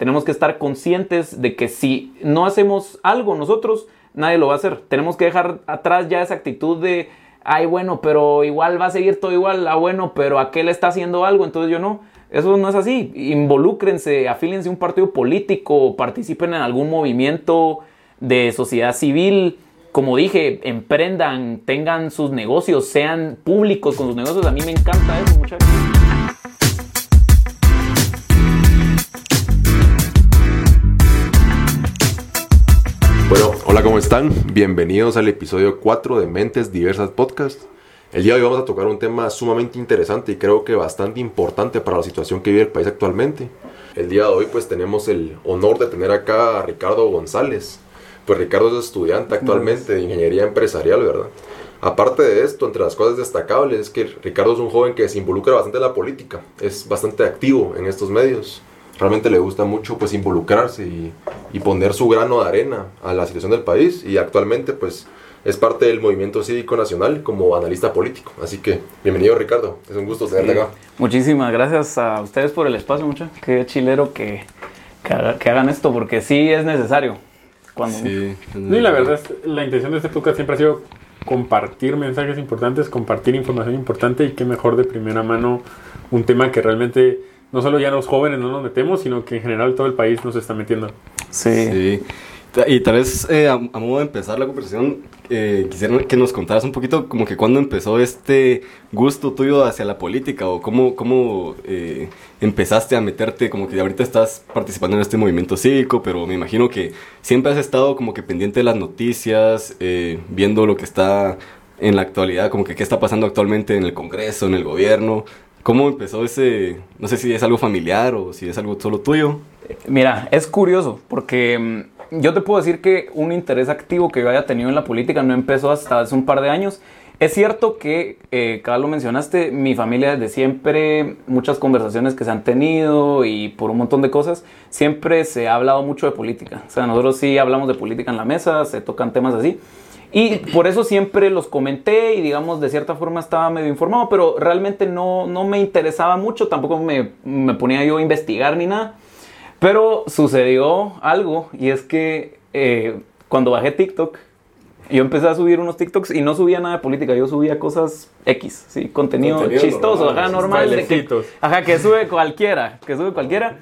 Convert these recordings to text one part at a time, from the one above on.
tenemos que estar conscientes de que si no hacemos algo nosotros, nadie lo va a hacer. Tenemos que dejar atrás ya esa actitud de, ay, bueno, pero igual va a seguir todo igual, ah, bueno, pero aquel está haciendo algo, entonces yo no. Eso no es así. Involúcrense, afílense a un partido político, participen en algún movimiento de sociedad civil. Como dije, emprendan, tengan sus negocios, sean públicos con sus negocios. A mí me encanta eso, muchachos. Están? Bienvenidos al episodio 4 de Mentes Diversas Podcast. El día de hoy vamos a tocar un tema sumamente interesante y creo que bastante importante para la situación que vive el país actualmente. El día de hoy pues tenemos el honor de tener acá a Ricardo González. Pues Ricardo es estudiante actualmente de ingeniería empresarial, ¿verdad? Aparte de esto, entre las cosas destacables es que Ricardo es un joven que se involucra bastante en la política, es bastante activo en estos medios, realmente le gusta mucho pues involucrarse y, y poner su grano de arena a la situación del país y actualmente pues es parte del movimiento cívico nacional como analista político. Así que, bienvenido Ricardo, es un gusto tenerte acá. Muchísimas gracias a ustedes por el espacio, mucha. Qué chilero que, que, haga- que hagan esto, porque sí es necesario. Cuando Sí, Sí, la verdad, es- la intención de este podcast siempre ha sido compartir mensajes importantes, compartir información importante y qué mejor de primera mano un tema que realmente no solo ya los jóvenes no nos metemos, sino que en general todo el país nos está metiendo. Sí. Y tal vez eh, a, a modo de empezar la conversación, eh, quisiera que nos contaras un poquito como que cuándo empezó este gusto tuyo hacia la política o cómo, cómo eh, empezaste a meterte, como que ahorita estás participando en este movimiento cívico, pero me imagino que siempre has estado como que pendiente de las noticias, eh, viendo lo que está en la actualidad, como que qué está pasando actualmente en el Congreso, en el gobierno. ¿Cómo empezó ese, no sé si es algo familiar o si es algo solo tuyo? Mira, es curioso porque mm, yo te puedo decir que un interés activo que yo haya tenido en la política no empezó hasta hace un par de años. Es cierto que, eh, cada lo mencionaste, mi familia desde siempre, muchas conversaciones que se han tenido y por un montón de cosas, siempre se ha hablado mucho de política. O sea, nosotros sí hablamos de política en la mesa, se tocan temas así. Y por eso siempre los comenté y digamos de cierta forma estaba medio informado, pero realmente no, no me interesaba mucho, tampoco me, me ponía yo a investigar ni nada. Pero sucedió algo y es que eh, cuando bajé TikTok, yo empecé a subir unos TikToks y no subía nada de política, yo subía cosas X, ¿sí? contenido, Contenido chistoso, normal, ajá, normal. de que, ajá, que sube cualquiera, que sube cualquiera.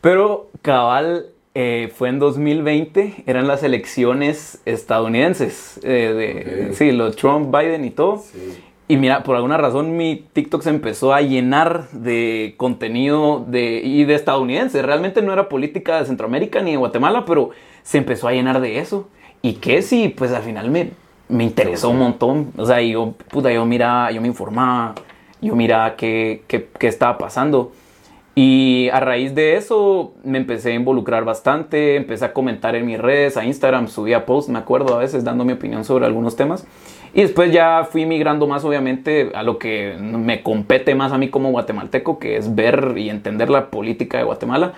Pero cabal eh, fue en 2020, eran las elecciones estadounidenses, eh, de, sí, los Trump, Biden y todo. Sí. Y mira, por alguna razón mi TikTok se empezó a llenar de contenido de, y de estadounidense. Realmente no era política de Centroamérica ni de Guatemala, pero se empezó a llenar de eso. Y que sí, pues al final me, me interesó un montón. O sea, yo, puta, yo miraba, yo me informaba, yo miraba qué, qué, qué estaba pasando. Y a raíz de eso me empecé a involucrar bastante, empecé a comentar en mis redes, a Instagram, subía posts, me acuerdo a veces dando mi opinión sobre algunos temas. Y después ya fui migrando más obviamente a lo que me compete más a mí como guatemalteco, que es ver y entender la política de Guatemala.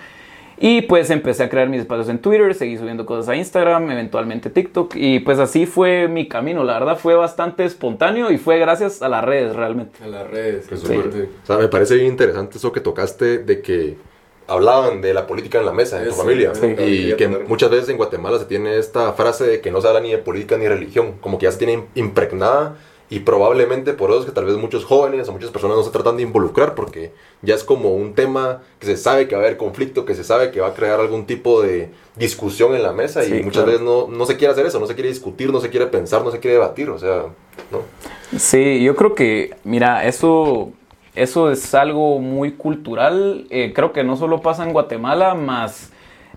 Y pues empecé a crear mis espacios en Twitter, seguí subiendo cosas a Instagram, eventualmente TikTok. Y pues así fue mi camino, la verdad fue bastante espontáneo y fue gracias a las redes realmente. A las redes. Qué sí. O sea, me parece bien interesante eso que tocaste de que hablaban de la política en la mesa, en tu Sí, familia. sí. Y que tener- muchas veces en Guatemala se tiene esta frase de que no se habla ni de política ni de religión, como que ya se tiene impregnada y probablemente por eso es que tal vez muchos jóvenes o muchas personas no se tratan de involucrar porque ya es como un tema que se sabe que va a haber conflicto, que se sabe que va a crear algún tipo de discusión en la mesa Sí, y muchas claro. veces no, no se quiere hacer eso, no se quiere discutir, no se quiere pensar, no se quiere debatir, o sea, ¿no? Sí, yo creo que, mira, eso, eso es algo muy cultural. Eh, creo que no solo pasa en Guatemala, más,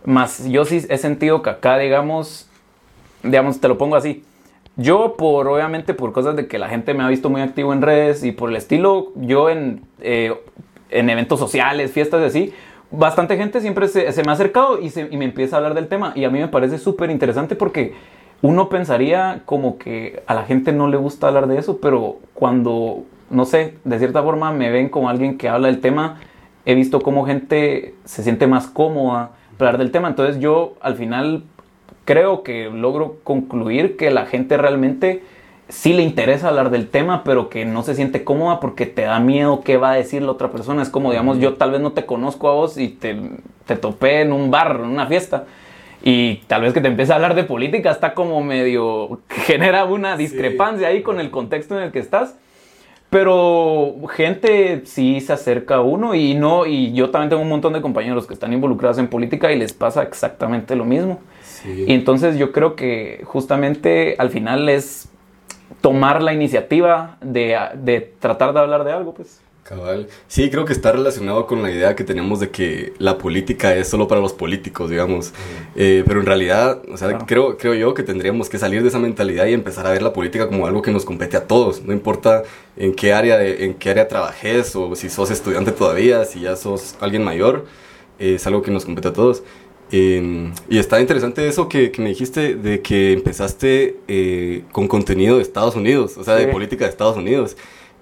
más yo sí he sentido que acá, digamos, digamos, te lo pongo así. Yo, por obviamente, por cosas de que la gente me ha visto muy activo en redes y por el estilo, yo en, eh, en eventos sociales, fiestas y así, bastante gente siempre se, se me ha acercado y, se- y me empieza a hablar del tema. Y a mí me parece súper interesante porque uno pensaría como que a la gente no le gusta hablar de eso, pero cuando, no sé, de cierta forma me ven como alguien que habla del tema, he visto cómo gente se siente más cómoda hablar del tema. Entonces yo al final creo que logro concluir que la gente realmente sí le interesa hablar del tema, pero que no se siente cómoda porque te da miedo qué va a decir la otra persona. Es como, digamos, yo tal vez no te conozco a vos y te, te topé en un bar, en una fiesta. Y tal vez que te empiece a hablar de política está como medio... genera una discrepancia ahí con el contexto en el que estás. Pero gente sí se acerca a uno y no, y yo también tengo un montón de compañeros que están involucrados en política y les pasa exactamente lo mismo. Y entonces yo creo que justamente al final es tomar la iniciativa de, de tratar de hablar de algo, pues. Cabal. Sí, creo que está relacionado con la idea que tenemos de que la política es solo para los políticos, digamos. Eh, pero en realidad, o sea, creo, creo yo que tendríamos que salir de esa mentalidad y empezar a ver la política como algo que nos compete a todos. No importa en qué área, en qué área trabajes o si sos estudiante todavía, si ya sos alguien mayor, es algo que nos compete a todos. Em, y está interesante eso que, que, me dijiste de que empezaste eh, con contenido de Estados Unidos, o sea, de política de Estados Unidos.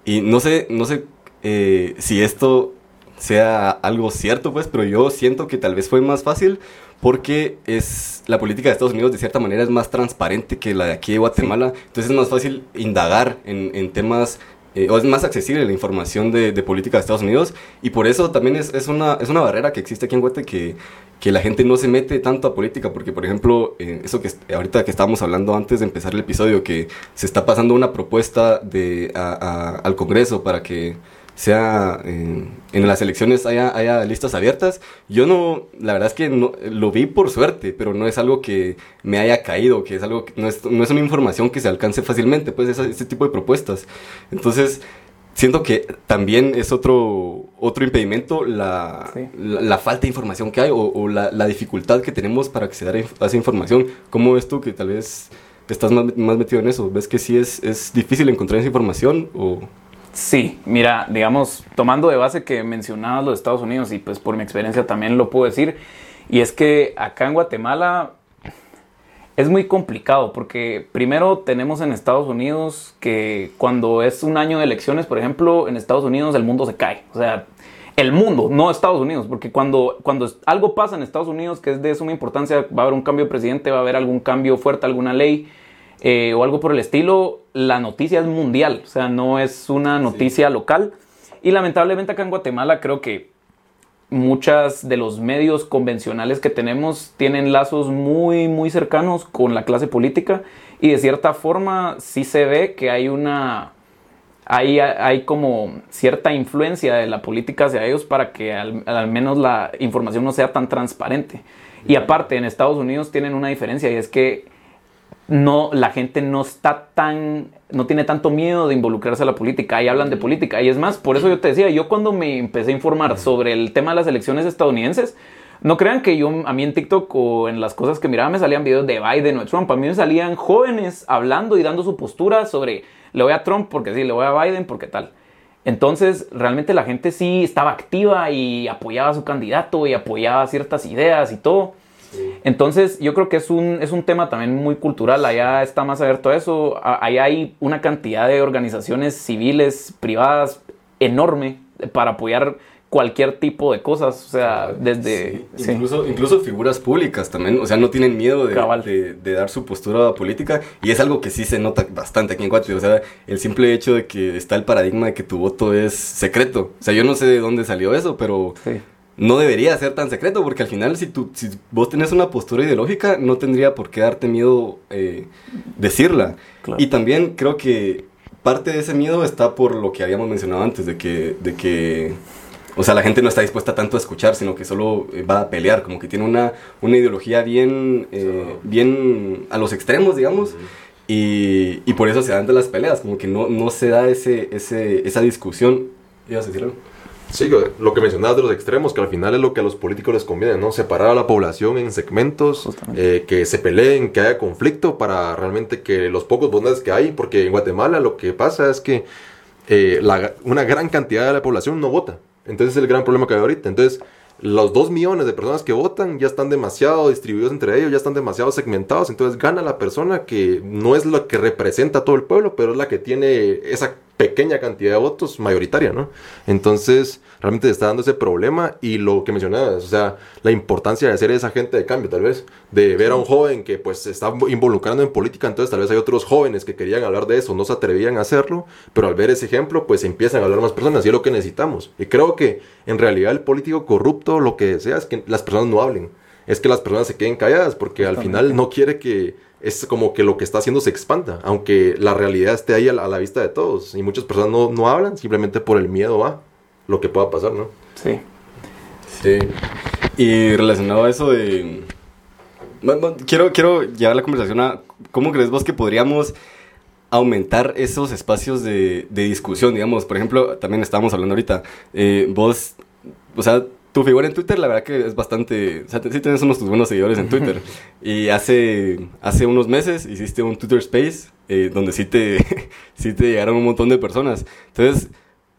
Y no sé, no sé eh, si esto sea algo cierto, pues, pero yo siento que tal vez fue más fácil porque es la política de Estados Unidos de cierta manera es más transparente que la de aquí de Guatemala, entonces es más fácil indagar en, en temas eh, o es más accesible la información de, de, política de Estados Unidos. Y por eso también es, es, una, es una barrera que existe aquí en Guate que, que la gente no se mete tanto a política porque por ejemplo eh, eso que ahorita que estábamos hablando antes de empezar el episodio que se está pasando una propuesta de, al Congreso para que sea en las elecciones haya, haya, listas abiertas. Yo no, la verdad es que no, lo vi por suerte, pero no es algo que me haya caído, que es algo que no es, no es una información que se alcance fácilmente, pues ese, tipo de propuestas. Entonces, siento que también es otro, otro impedimento la, la, falta de información que hay o, la, la, dificultad que tenemos para acceder a esa información. ¿Cómo ves tú que tal vez estás más, más metido en eso? ¿Ves que sí es, es difícil encontrar esa información o...? Sí, mira, digamos, tomando de base que mencionabas los Estados Unidos y pues por mi experiencia también lo puedo decir, y es que acá en Guatemala es muy complicado porque primero tenemos en Estados Unidos que cuando es un año de elecciones, por ejemplo, en Estados Unidos el mundo se cae, o sea, el mundo, no Estados Unidos, porque cuando, cuando algo pasa en Estados Unidos que es de suma importancia, va a haber un cambio de presidente, va a haber algún cambio fuerte, alguna ley, eh, o algo por el estilo, la noticia es mundial, o sea, no es una noticia local. Y lamentablemente acá en Guatemala creo que muchas de los medios convencionales que tenemos tienen lazos muy, muy cercanos con la clase política y de cierta forma sí se ve que hay una... Hay, hay como cierta influencia de la política hacia ellos para que al, al menos la información no sea tan transparente. Y aparte, en Estados Unidos tienen una diferencia y es que no, la gente no está tan, no tiene tanto miedo de involucrarse a la política. y hablan de política. Y es más, por eso yo te decía, yo cuando me empecé a informar sobre el tema de las elecciones estadounidenses, no crean que yo, a mí en TikTok o en las cosas que miraba me salían videos de Biden o de Trump. A mí me salían jóvenes hablando y dando su postura sobre le voy a Trump porque sí, le voy a Biden porque tal. Entonces, realmente la gente sí estaba activa y apoyaba a su candidato y apoyaba ciertas ideas y todo. Entonces, yo creo que es un, es un tema también muy cultural. Allá está más abierto a eso. Allá hay una cantidad de organizaciones civiles, privadas, enorme para apoyar cualquier tipo de cosas, o sea, desde... Incluso, incluso figuras públicas también, o sea, no tienen miedo de, de, dar su postura política y es algo que sí se nota bastante aquí en Guatemala, o sea, el simple hecho de que está el paradigma de que tu voto es secreto, o sea, yo no sé de dónde salió eso, pero no debería ser tan secreto, porque al final si, tú, si vos tenés una postura ideológica, no tendría por qué darte miedo eh, decirla. Y también creo que parte de ese miedo está por lo que habíamos mencionado antes, de que, de que o sea, la gente no está dispuesta tanto a escuchar, sino que solo eh, va a pelear, como que tiene una, una ideología bien, eh, bien a los extremos, digamos. y, y, por eso se dan de las peleas, como que no, no se da ese, ese, esa discusión. ¿Ibas a decir algo? Sí, lo que mencionabas de los extremos, que al final es lo que a los políticos les conviene, ¿no? Separar a la población en segmentos, eh, que se peleen, que haya conflicto para realmente que los pocos bondades que hay, porque en Guatemala lo que pasa es que eh, una gran cantidad de la población no vota. Entonces es el gran problema que hay ahorita. Entonces, los dos millones de personas que votan ya están demasiado distribuidos entre ellos, ya están demasiado segmentados. Entonces gana la persona que no es la que representa a todo el pueblo, pero es la que tiene esa pequeña cantidad de votos mayoritaria, ¿no? Entonces, realmente se está dando ese problema y lo que mencionabas, o sea, la importancia de ser esa agente de cambio, tal vez, de ver a un joven que pues se está involucrando en política, entonces tal vez hay otros jóvenes que querían hablar de eso, no se atrevían a hacerlo, pero al ver ese ejemplo, pues empiezan a hablar más personas y es lo que necesitamos. Y creo que en realidad el político corrupto lo que desea es que las personas no hablen, es que las personas se queden calladas, porque al final no quiere que es como que lo que está haciendo se expanda, aunque la realidad esté ahí a la, a la vista de todos. Y muchas personas no, no hablan simplemente por el miedo a lo que pueda pasar, ¿no? Sí. Sí. Y relacionado a eso de... Bueno, quiero, quiero llevar la conversación a... ¿Cómo crees vos que podríamos aumentar esos espacios de, de discusión? Digamos, por ejemplo, también estábamos hablando ahorita, eh, vos, o sea, tu figura en Twitter, la verdad que es bastante. O sea, sí tienes unos tus buenos seguidores en Twitter. y hace, hace unos meses hiciste un Twitter Space eh, donde sí te, sí te llegaron un montón de personas. Entonces,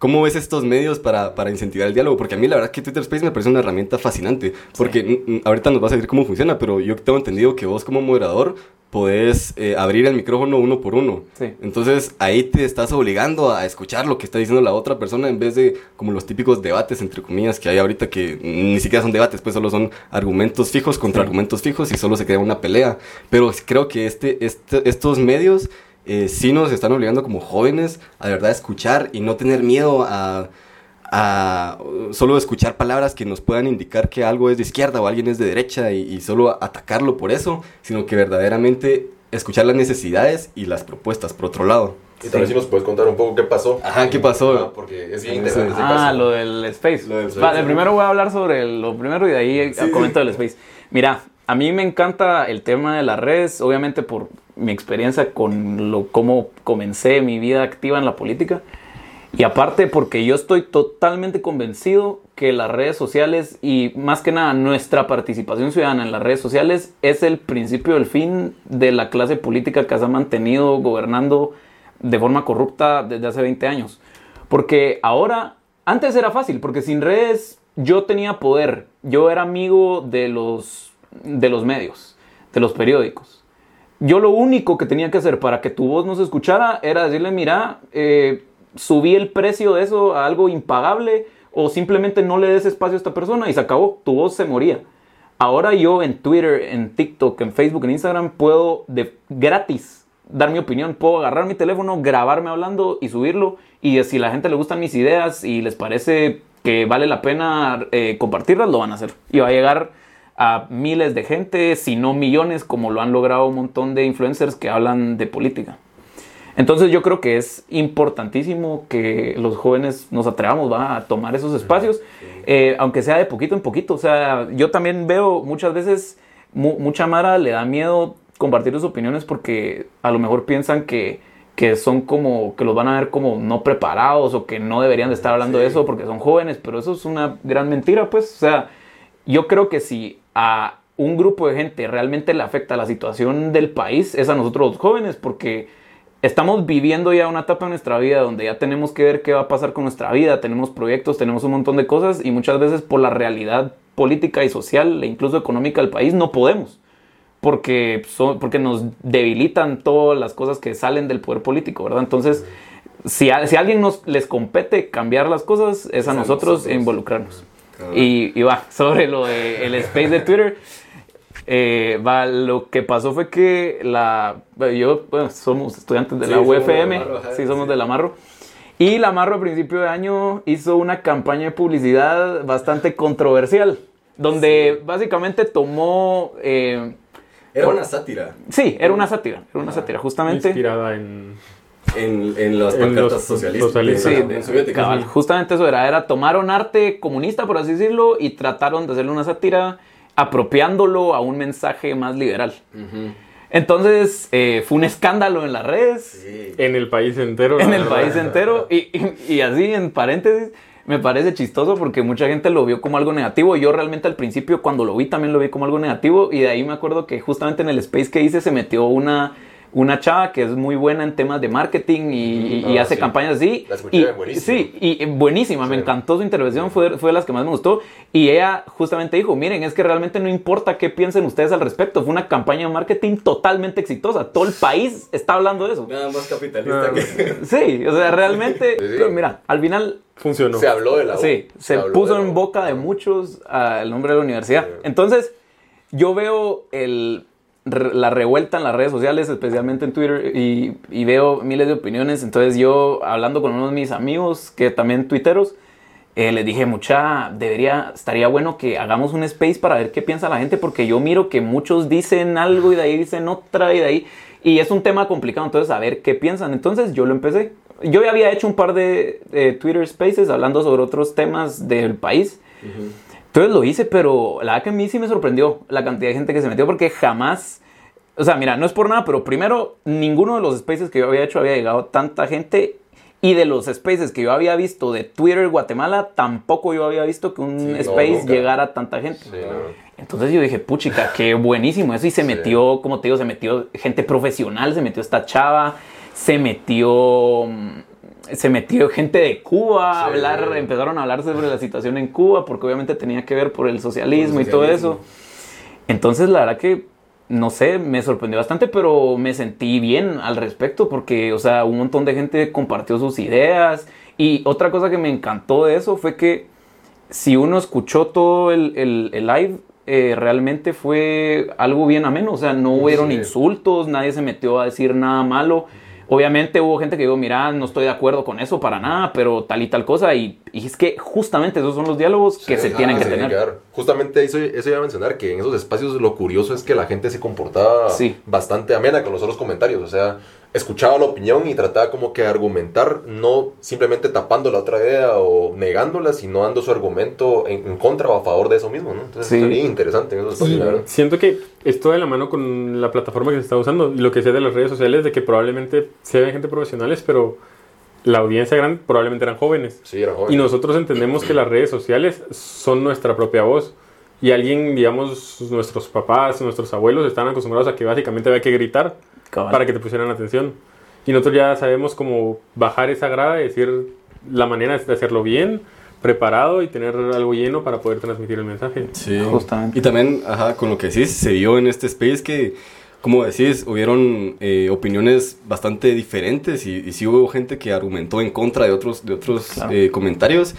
¿cómo ves estos medios para, para incentivar el diálogo? Porque a mí la verdad que Twitter Space me parece una herramienta fascinante. Porque mm, ahorita nos vas a decir cómo funciona, pero yo tengo entendido que vos como moderador podés eh, abrir el micrófono uno por uno. Sí. Entonces ahí te estás obligando a escuchar lo que está diciendo la otra persona en vez de como los típicos debates entre comillas que hay ahorita que ni siquiera son debates, pues solo son argumentos fijos contra argumentos fijos y solo se crea una pelea. Pero creo que este, este, estos medios eh, sí nos están obligando como jóvenes a de verdad escuchar y no tener miedo a a solo escuchar palabras que nos puedan indicar que algo es de izquierda o alguien es de derecha y, y, solo atacarlo por eso, sino que verdaderamente escuchar las necesidades y las propuestas por otro lado. Y tal vez si nos puedes contar un poco qué pasó. Ajá, ¿qué pasó? Ah, porque es bien interesante ese Ah, caso. lo del Space. Lo del Space. Vale, primero voy a hablar sobre lo primero y de ahí comento del Space. Mira, a mí me encanta el tema de las redes, obviamente por mi experiencia con lo, cómo comencé mi vida activa en la política. Y aparte porque yo estoy totalmente convencido que las redes sociales y más que nada nuestra participación ciudadana en las redes sociales es el principio del fin de la clase política que se ha mantenido gobernando de forma corrupta desde hace 20 años. Porque ahora, antes era fácil, porque sin redes yo tenía poder, yo era amigo de los, de los medios, de los periódicos. Yo lo único que tenía que hacer para que tu voz no se escuchara era decirle, mira, eh, subí el precio de eso a algo impagable o simplemente no le des espacio a esta persona y se acabó, tu voz se moría. Ahora yo en Twitter, en TikTok, en Facebook, en Instagram puedo de gratis dar mi opinión, puedo agarrar mi teléfono, grabarme hablando y subirlo y si la gente le gustan mis ideas y les parece que vale la pena eh, compartirlas, lo van a hacer. Y va a llegar a miles de gente, si no millones, como lo han logrado un montón de influencers que hablan de política. Entonces yo creo que es importantísimo que los jóvenes nos atrevamos ¿va? a tomar esos espacios, eh, aunque sea de poquito en poquito. O sea, yo también veo muchas veces, mu mucha Mara le da miedo compartir sus opiniones porque a lo mejor piensan que, que son como, que los van a ver como no preparados o que no deberían de estar hablando sí. de eso porque son jóvenes, pero eso es una gran mentira, pues. O sea, yo creo que si a un grupo de gente realmente le afecta la situación del país, es a nosotros los jóvenes, porque estamos viviendo ya una etapa en nuestra vida donde ya tenemos que ver qué va a pasar con nuestra vida, tenemos proyectos, tenemos un montón de cosas y muchas veces por la realidad política y social e incluso económica del país no podemos. Porque, son, porque nos debilitan todas las cosas que salen del poder político, ¿verdad? Entonces, si a, si a alguien nos les compete cambiar las cosas, es a nosotros, nosotros. involucrarnos. Claro. Y, y, va, sobre lo del de space de Twitter, eh, va, lo que pasó fue que la, yo, bueno, somos estudiantes de la UFM, somos sí, somos sí. de la Marro, y la Marro a principio de año hizo una campaña de publicidad bastante controversial, donde sí. básicamente tomó... Eh, era una sátira. Sí, era una sátira, era una ah, sátira, justamente... Inspirada en... En, en, las pancartas socialistas, socialistas sí, de, soviéticas. Cabal, justamente eso era, era, tomaron arte comunista, por así decirlo, y trataron de hacerle una sátira apropiándolo a un mensaje más liberal. Uh -huh. Entonces eh, fue un escándalo en las redes. Sí. En el país entero. En el país entero. Y, y, y, así, en paréntesis, me parece chistoso porque mucha gente lo vio como algo negativo. Yo realmente al principio, cuando lo vi, también lo vi como algo negativo. Y de ahí me acuerdo que justamente en el space que hice se metió una una chava que es muy buena en temas de marketing y, y Ah, hace sí. campañas así. La escuché, y, buenísima. Sí, y buenísima, me encantó su intervención, fue, fue de las que más me gustó. Y ella justamente dijo, miren, es que realmente no importa qué piensen ustedes al respecto, fue una campaña de marketing totalmente exitosa. Todo el país está hablando de eso. Nada más capitalista Nada que... Sí, o sea, realmente, Sí, sí. pero mira, al final Funcionó. Se habló de la. Sí, se puso en boca de muchos ah, el nombre de la universidad. Sí. Entonces, yo veo el, la revuelta en las redes sociales, especialmente en Twitter, y, veo miles de opiniones. Entonces, yo hablando con unos de mis amigos, que también tuiteros, eh, les dije, mucha, debería, estaría bueno que hagamos un space para ver qué piensa la gente, porque yo miro que muchos dicen algo y de ahí dicen otra y de ahí, y es un tema complicado, entonces a ver qué piensan. Entonces yo lo empecé. Yo ya había hecho un par de Twitter Spaces hablando sobre otros temas del país. Entonces lo hice, pero la verdad que a mí sí me sorprendió la cantidad de gente que se metió, porque jamás, o sea, mira, no es por nada, pero primero, ninguno de los spaces que yo había hecho había llegado tanta gente. Y de los spaces que yo había visto de Twitter Guatemala, tampoco yo había visto que un Sí, space llegara a tanta gente. Sí. Entonces yo dije, puchica, qué buenísimo eso. Y se metió, como te digo, se metió gente profesional, se metió esta chava, se metió, mm, se metió gente de Cuba a hablar, empezaron a hablar sobre la situación en Cuba, porque obviamente tenía que ver por el socialismo, y todo eso. Entonces la verdad que, no sé, me sorprendió bastante, pero me sentí bien al respecto, porque, o sea, un montón de gente compartió sus ideas. Y otra cosa que me encantó de eso fue que si uno escuchó todo el, el- el live, eh, realmente fue algo bien ameno. O sea, no hubieron Sí. insultos, nadie se metió a decir nada malo. Obviamente hubo gente que dijo, mira, no estoy de acuerdo con eso para nada, pero tal y tal cosa. Y, y es que justamente esos son los diálogos que Sí, se tienen que tener. Justamente eso, eso iba a mencionar, que en esos espacios lo curioso es que la gente se comportaba Sí. bastante amena con los otros comentarios. O sea, escuchaba la opinión y trataba como que argumentar, no simplemente tapando la otra idea o negándola, sino dando su argumento en, en contra o a favor de eso mismo, ¿no? Entonces, Sí. está bien interesante la verdad. Siento que esto de la mano con la plataforma que se está usando y lo que sé de las redes sociales, de que probablemente se ven gente profesionales, pero la audiencia grande probablemente eran jóvenes. Sí, era joven. Y nosotros entendemos que las redes sociales son nuestra propia voz. Y alguien, digamos, nuestros papás, nuestros abuelos están acostumbrados a que básicamente había que gritar Cabal. para que te pusieran atención. Y nosotros ya sabemos cómo bajar esa grada y decir la manera de hacerlo bien, preparado y tener algo lleno para poder transmitir el mensaje. Sí, Justamente. Y también, ajá, con lo que decís, se vio en este space que, como decís, hubieron eh, opiniones bastante diferentes y, y sí hubo gente que argumentó en contra de otros, de otros Claro. eh, comentarios.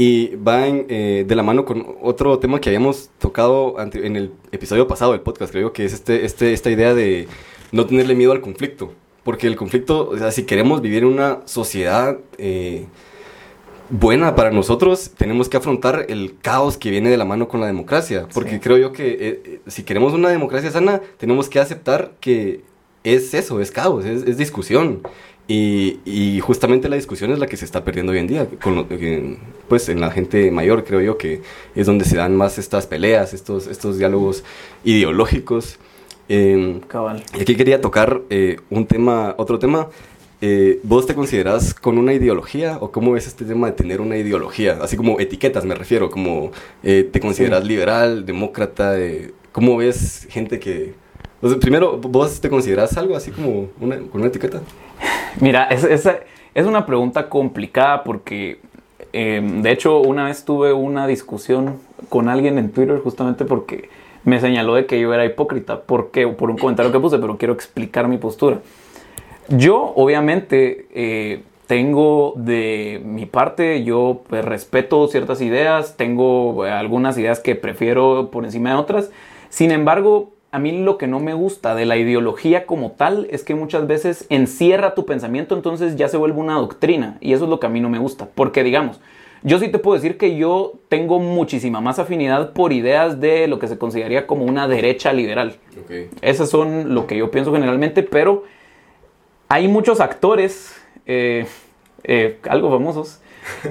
Y va en, eh, de la mano con otro tema que habíamos tocado ante- en el episodio pasado del podcast, creo que es este, este, esta idea de no tenerle miedo al conflicto. Porque el conflicto, o sea, si queremos vivir en una sociedad eh, buena para nosotros, tenemos que afrontar el caos que viene de la mano con la democracia. Porque Sí. creo yo que eh, eh, si queremos una democracia sana, tenemos que aceptar que es eso, es caos, es, es discusión. Y, y justamente la discusión es la que se está perdiendo hoy en día, con lo- pues en la gente mayor creo yo que es donde se dan más estas peleas, estos, estos diálogos ideológicos. Em, Cabal. y aquí quería tocar eh, un tema, otro tema. Eh, ¿Vos te considerás con una ideología o cómo ves este tema de tener una ideología? Así como etiquetas me refiero, como eh, te consideras liberal, demócrata, ¿cómo ves gente que... o sea, primero, ¿vos te considerás algo así como una, con una etiqueta? Mira, es, es, es una pregunta complicada porque, eh, de hecho, una vez tuve una discusión con alguien en Twitter justamente porque me señaló de que yo era hipócrita, porque, por un comentario que puse, pero quiero explicar mi postura. Yo, obviamente, eh, tengo de mi parte, yo pues, respeto ciertas ideas, tengo eh, algunas ideas que prefiero por encima de otras. Sin embargo, a mí lo que no me gusta de la ideología como tal es que muchas veces encierra tu pensamiento, entonces ya se vuelve una doctrina. Y eso es lo que a mí no me gusta. Porque, digamos, yo sí te puedo decir que yo tengo muchísima más afinidad por ideas de lo que se consideraría como una derecha liberal. Esas son lo que yo pienso generalmente, pero hay muchos actores, eh, eh, algo famosos,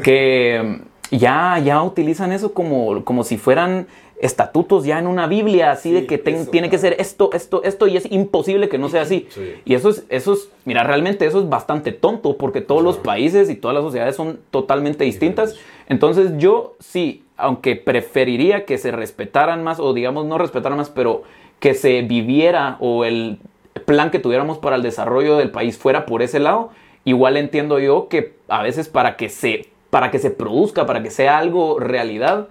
que mm, ya, ya utilizan eso como, como si fueran estatutos ya en una Biblia, así de que eso, tiene que ser esto, esto, esto, y es imposible que no sea así. Sí. Y eso es, eso es, mira, realmente eso es bastante tonto, porque todos los países y todas las sociedades son totalmente distintas. Entonces yo sí, aunque preferiría que se respetaran más, o digamos no respetaran más, pero que se viviera o el plan que tuviéramos para el desarrollo del país fuera por ese lado, igual entiendo yo que a veces para que se, para que se produzca, para que sea algo realidad,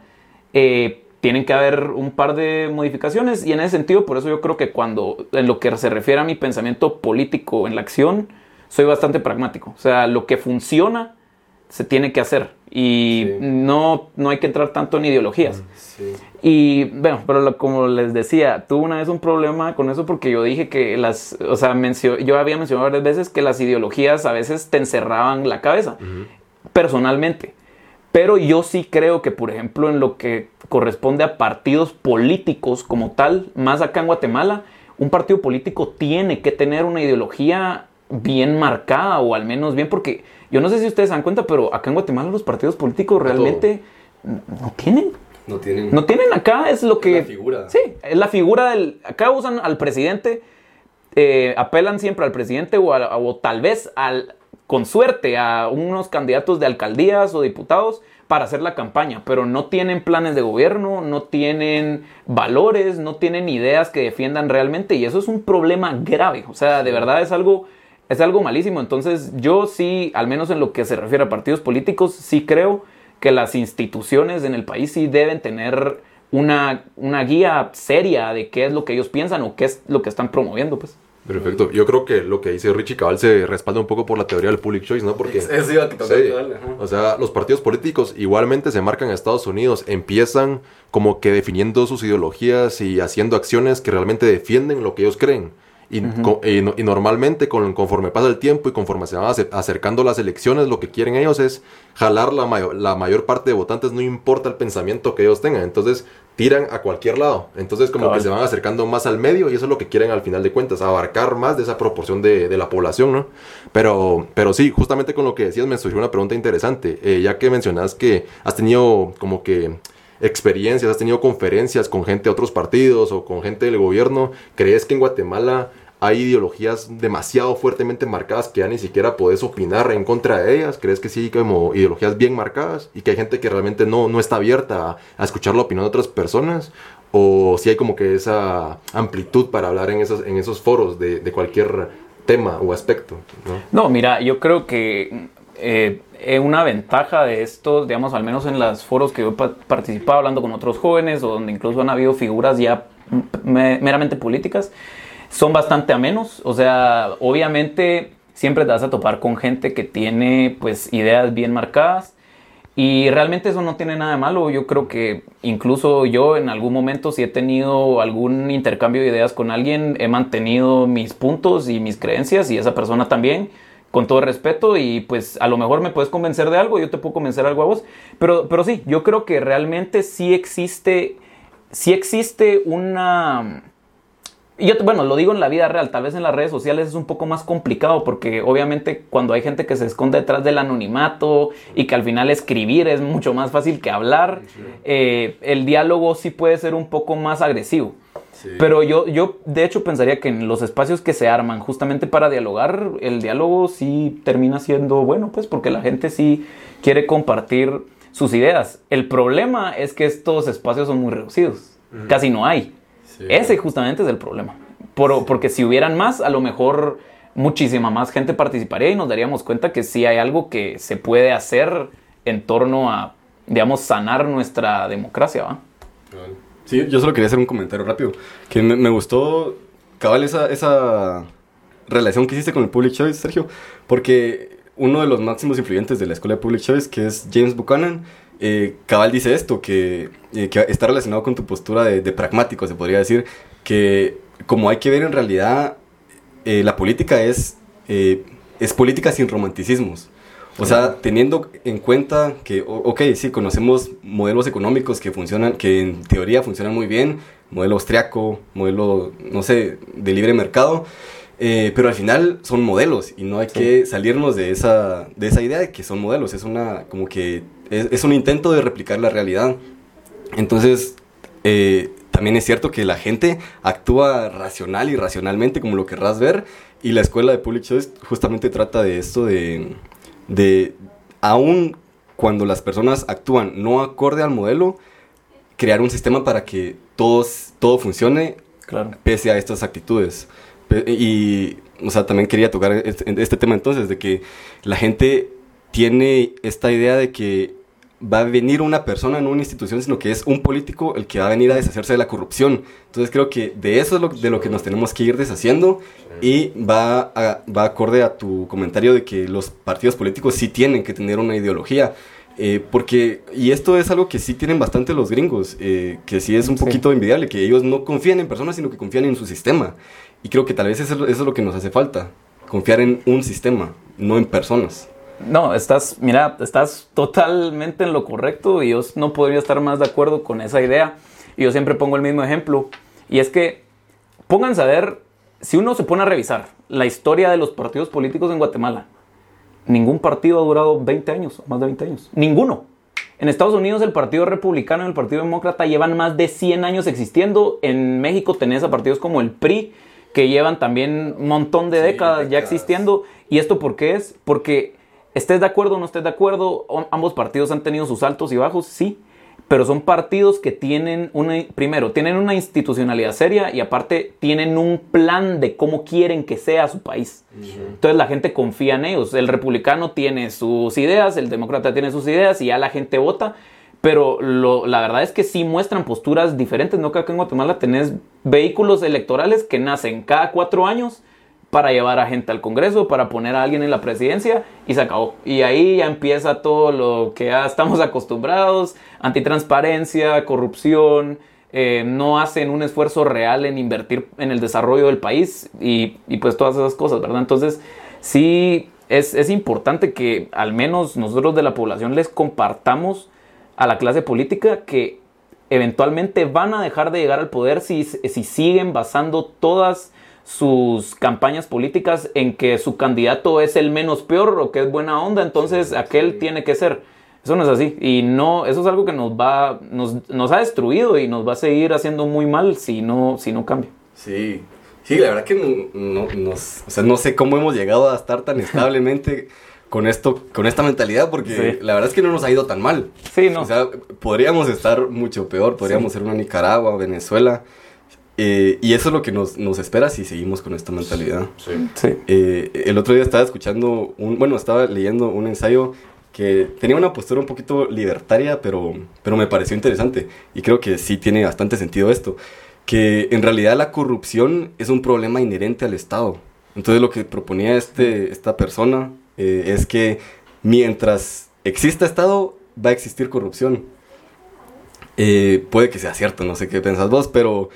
eh, tienen que haber un par de modificaciones y en ese sentido, por eso yo creo que cuando en lo que se refiere a mi pensamiento político en la acción, soy bastante pragmático. O sea, lo que funciona se tiene que hacer y Sí. no, no hay que entrar tanto en ideologías. Sí. Y bueno, pero lo- como les decía, tuve una vez un problema con eso porque yo dije que las, o sea, mencio- yo había mencionado varias veces que las ideologías a veces te encerraban la cabeza, personalmente. Pero yo sí creo que, por ejemplo, en lo que corresponde a partidos políticos como tal, más acá en Guatemala, un partido político tiene que tener una ideología bien marcada o al menos bien, porque yo no sé si ustedes se dan cuenta, pero acá en Guatemala los partidos políticos realmente no tienen. No tienen. No tienen acá, es lo que... la figura. Sí, es la figura del... Acá usan al presidente, eh, apelan siempre al presidente o, a- o tal vez al, con suerte a unos candidatos de alcaldías o diputados para hacer la campaña, pero no tienen planes de gobierno, no tienen valores, no tienen ideas que defiendan realmente y eso es un problema grave, o sea, de verdad es algo es algo malísimo, entonces yo sí, al menos en lo que se refiere a partidos políticos, sí creo que las instituciones en el país sí deben tener una, una guía seria de qué es lo que ellos piensan o qué es lo que están promoviendo, pues. Perfecto. Yo creo que lo que dice Richie Cabal se respalda un poco por la teoría del public choice, ¿no? Porque iba tocar, Sí. cabal, ajá. O sea, los partidos políticos igualmente se marcan en Estados Unidos, empiezan como que definiendo sus ideologías y haciendo acciones que realmente defienden lo que ellos creen. Y, co- y no- y normalmente con, conforme pasa el tiempo y conforme se van ace- acercando las elecciones, lo que quieren ellos es jalar la, mayo- la mayor parte de votantes, no importa el pensamiento que ellos tengan. Entonces tiran a cualquier lado. Entonces como Cabal. que se van acercando más al medio y eso es lo que quieren al final de cuentas, abarcar más de esa proporción de, de la población, ¿no? Pero, pero sí, justamente con lo que decías me surgió una pregunta interesante, eh, ya que mencionas que has tenido como que experiencias, has tenido conferencias con gente de otros partidos o con gente del gobierno, ¿crees que en Guatemala hay ideologías demasiado fuertemente marcadas que ya ni siquiera podés opinar en contra de ellas? ¿Crees que sí como ideologías bien marcadas y que hay gente que realmente no, no está abierta a, escuchar la opinión de otras personas? ¿O si hay como que esa amplitud para hablar en esos, en esos foros de, cualquier tema o aspecto? ¿no? Mira, yo creo que eh, eh, una ventaja de estos, digamos, al menos en los foros que yo he pa- participado hablando con otros jóvenes o donde incluso han habido figuras ya me- meramente políticas, son bastante amenos. O sea, obviamente siempre te vas a topar con gente que tiene pues ideas bien marcadas. Y realmente eso no tiene nada de malo. Yo creo que incluso yo en algún momento si he tenido algún intercambio de ideas con alguien, he mantenido mis puntos y mis creencias y esa persona también, con todo respeto. Y pues a lo mejor me puedes convencer de algo, yo te puedo convencer algo a vos. Pero, pero sí, yo creo que realmente sí existe, sí existe una... Y yo, bueno, lo digo en la vida real, tal vez en las redes sociales es un poco más complicado porque obviamente cuando hay gente que se esconde detrás del anonimato y que al final escribir es mucho más fácil que hablar, eh, el diálogo sí puede ser un poco más agresivo. Pero yo, yo de hecho pensaría que en los espacios que se arman justamente para dialogar, el diálogo sí termina siendo bueno, pues porque la gente sí quiere compartir sus ideas. El problema es que estos espacios son muy reducidos, casi no hay. Ese justamente es el problema. Por- Porque si hubieran más, a lo mejor muchísima más gente participaría y nos daríamos cuenta que sí hay algo que se puede hacer en torno a, digamos, sanar nuestra democracia, ¿va? Sí, yo solo quería hacer un comentario rápido. Que me, me gustó, cabal, esa, esa relación que hiciste con el Public Choice, Sergio. Porque uno de los máximos influyentes de la escuela de Public Choice, que es James Buchanan, eh, cabal dice esto, que, eh, que está relacionado con tu postura de, de pragmático, se podría decir. Que como hay que ver en realidad, eh, la política es, eh, es política sin romanticismos. O sea, teniendo en cuenta que, ok, sí, conocemos modelos económicos que funcionan, que en teoría funcionan muy bien, modelo austriaco, modelo, no sé, de libre mercado, eh, pero al final son modelos y no hay que salirnos de esa, de esa idea de que son modelos, es una, como que, es, es un intento de replicar la realidad. Entonces, eh, también es cierto que la gente actúa racional y racionalmente, como lo querrás ver, y la escuela de Public Choice justamente trata de esto de, de aún cuando las personas actúan no acorde al modelo, crear un sistema para que todos, todo funcione Claro. pese a estas actitudes. Y, o sea, también quería tocar este, este tema entonces, de que la gente tiene esta idea de que va a venir una persona, no una institución, sino que es un político el que va a venir a deshacerse de la corrupción. Entonces creo que de eso es lo, de lo que nos tenemos que ir deshaciendo y va, a- va acorde a tu comentario de que los partidos políticos sí tienen que tener una ideología. Eh, porque, y esto es algo que sí tienen bastante los gringos, eh, que sí es un Sí. poquito envidiable, que ellos no confían en personas, sino que confían en su sistema. Y creo que tal vez eso, eso es lo que nos hace falta, confiar en un sistema, no en personas. No, estás, mira, estás totalmente en lo correcto y yo no podría estar más de acuerdo con esa idea. Y yo siempre pongo el mismo ejemplo. Y es que, pónganse a ver, si uno se pone a revisar la historia de los partidos políticos en Guatemala, ningún partido ha durado 20 años, más de 20 años. Ninguno. En Estados Unidos el Partido Republicano y el Partido Demócrata llevan más de 100 años existiendo. En México tenés a partidos como el PRI, que llevan también un montón de Sí, décadas ya décadas. existiendo. ¿Y esto por qué es? Porque estés de acuerdo o no estés de acuerdo, ambos partidos han tenido sus altos y bajos, sí. Pero son partidos que tienen una, primero, tienen una institucionalidad seria y aparte tienen un plan de cómo quieren que sea su país. Entonces la gente confía en ellos. El republicano tiene sus ideas, el demócrata tiene sus ideas y ya la gente vota. Pero lo- la verdad es que sí muestran posturas diferentes. No creo que en Guatemala tenés vehículos electorales que nacen cada cuatro años para llevar a gente al Congreso, para poner a alguien en la presidencia y se acabó. Y ahí ya empieza todo lo que ya estamos acostumbrados, antitransparencia, corrupción, eh, no hacen un esfuerzo real en invertir en el desarrollo del país y, y pues todas esas cosas, ¿verdad? Entonces sí es, es importante que al menos nosotros de la población les compartamos a la clase política que eventualmente van a dejar de llegar al poder si, si siguen basando todas sus campañas políticas en que su candidato es el menos peor o que es buena onda, entonces aquel tiene que ser. Eso no es así. Y no, eso es algo que nos va, nos, nos ha destruido y nos va a seguir haciendo muy mal si no, si no cambia. Sí, sí, la verdad que no, no, nos- o sea, no sé cómo hemos llegado a estar tan establemente con esto, con esta mentalidad, porque Sí. la verdad es que no nos ha ido tan mal. Sí, no. O sea, podríamos estar mucho peor, podríamos ser una Nicaragua, Venezuela, eh, y eso es lo que nos, nos espera si seguimos con esta mentalidad. Sí. sí. Eh, el otro día estaba escuchando, un, bueno, estaba leyendo un ensayo que tenía una postura un poquito libertaria, pero, pero me pareció interesante. Y creo que sí tiene bastante sentido esto. Que en realidad la corrupción es un problema inherente al Estado. Entonces lo que proponía este, esta persona eh, es que mientras exista Estado, va a existir corrupción. Eh, puede que sea cierto, no sé qué pensás vos, pero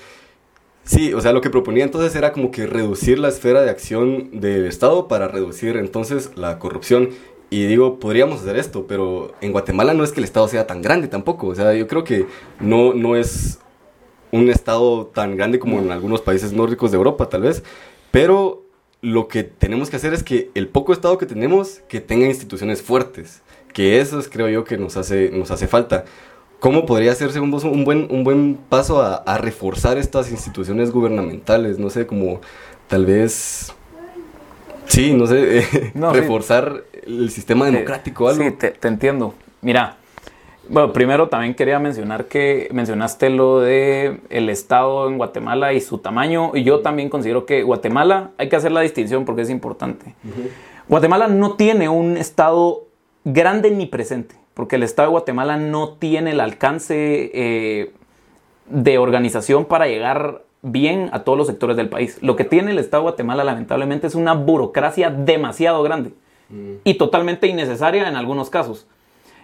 Sí, o sea, lo que proponía entonces era como que reducir la esfera de acción del Estado para reducir entonces la corrupción. Y digo, podríamos hacer esto, pero en Guatemala no es que el Estado sea tan grande tampoco. O sea, yo creo que no, no es un Estado tan grande como en algunos países nórdicos de Europa, tal vez. Pero lo que tenemos que hacer es que el poco Estado que tenemos, que tenga instituciones fuertes. Que eso es, creo yo, que nos hace, nos hace falta. ¿Cómo podría hacerse un, un buen, un buen paso a, a reforzar estas instituciones gubernamentales? No sé, como tal vez... Sí, no sé, No, sí. reforzar el sistema democrático o algo. Sí, te, te entiendo. Mira, bueno, primero también quería mencionar que mencionaste lo de el Estado en Guatemala y su tamaño. Y yo también considero que Guatemala, hay que hacer la distinción porque es importante. Guatemala no tiene un Estado grande ni presente, porque el Estado de Guatemala no tiene el alcance eh, de organización para llegar bien a todos los sectores del país. Lo que tiene el Estado de Guatemala lamentablemente es una burocracia demasiado grande y totalmente innecesaria en algunos casos.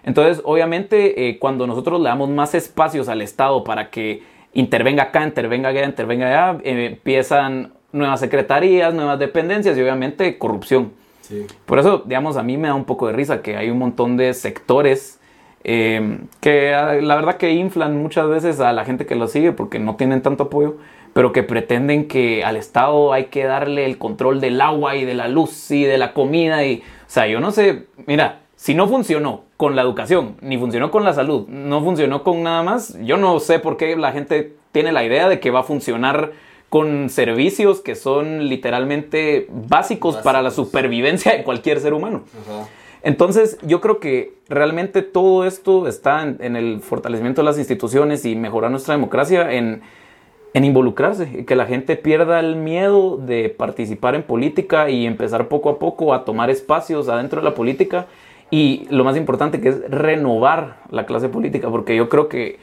Entonces, obviamente, eh, cuando nosotros le damos más espacios al Estado para que intervenga acá, intervenga allá, intervenga allá, eh, empiezan nuevas secretarías, nuevas dependencias y obviamente corrupción. Por eso, digamos, a mí me da un poco de risa que hay un montón de sectores eh, que ah, la verdad que inflan muchas veces a la gente que lo sigue porque no tienen tanto apoyo, pero que pretenden que al Estado hay que darle el control del agua y de la luz y de la comida y, o sea, yo no sé, mira, si no funcionó con la educación, ni funcionó con la salud, no funcionó con nada más, yo no sé por qué la gente tiene la idea de que va a funcionar con servicios que son literalmente básicos, para la supervivencia de cualquier ser humano. Ajá. Entonces, yo creo que realmente todo esto está en, en el fortalecimiento de las instituciones y mejorar nuestra democracia, en, en involucrarse, que la gente pierda el miedo de participar en política y empezar poco a poco a tomar espacios adentro de la política y lo más importante que es renovar la clase política, porque yo creo que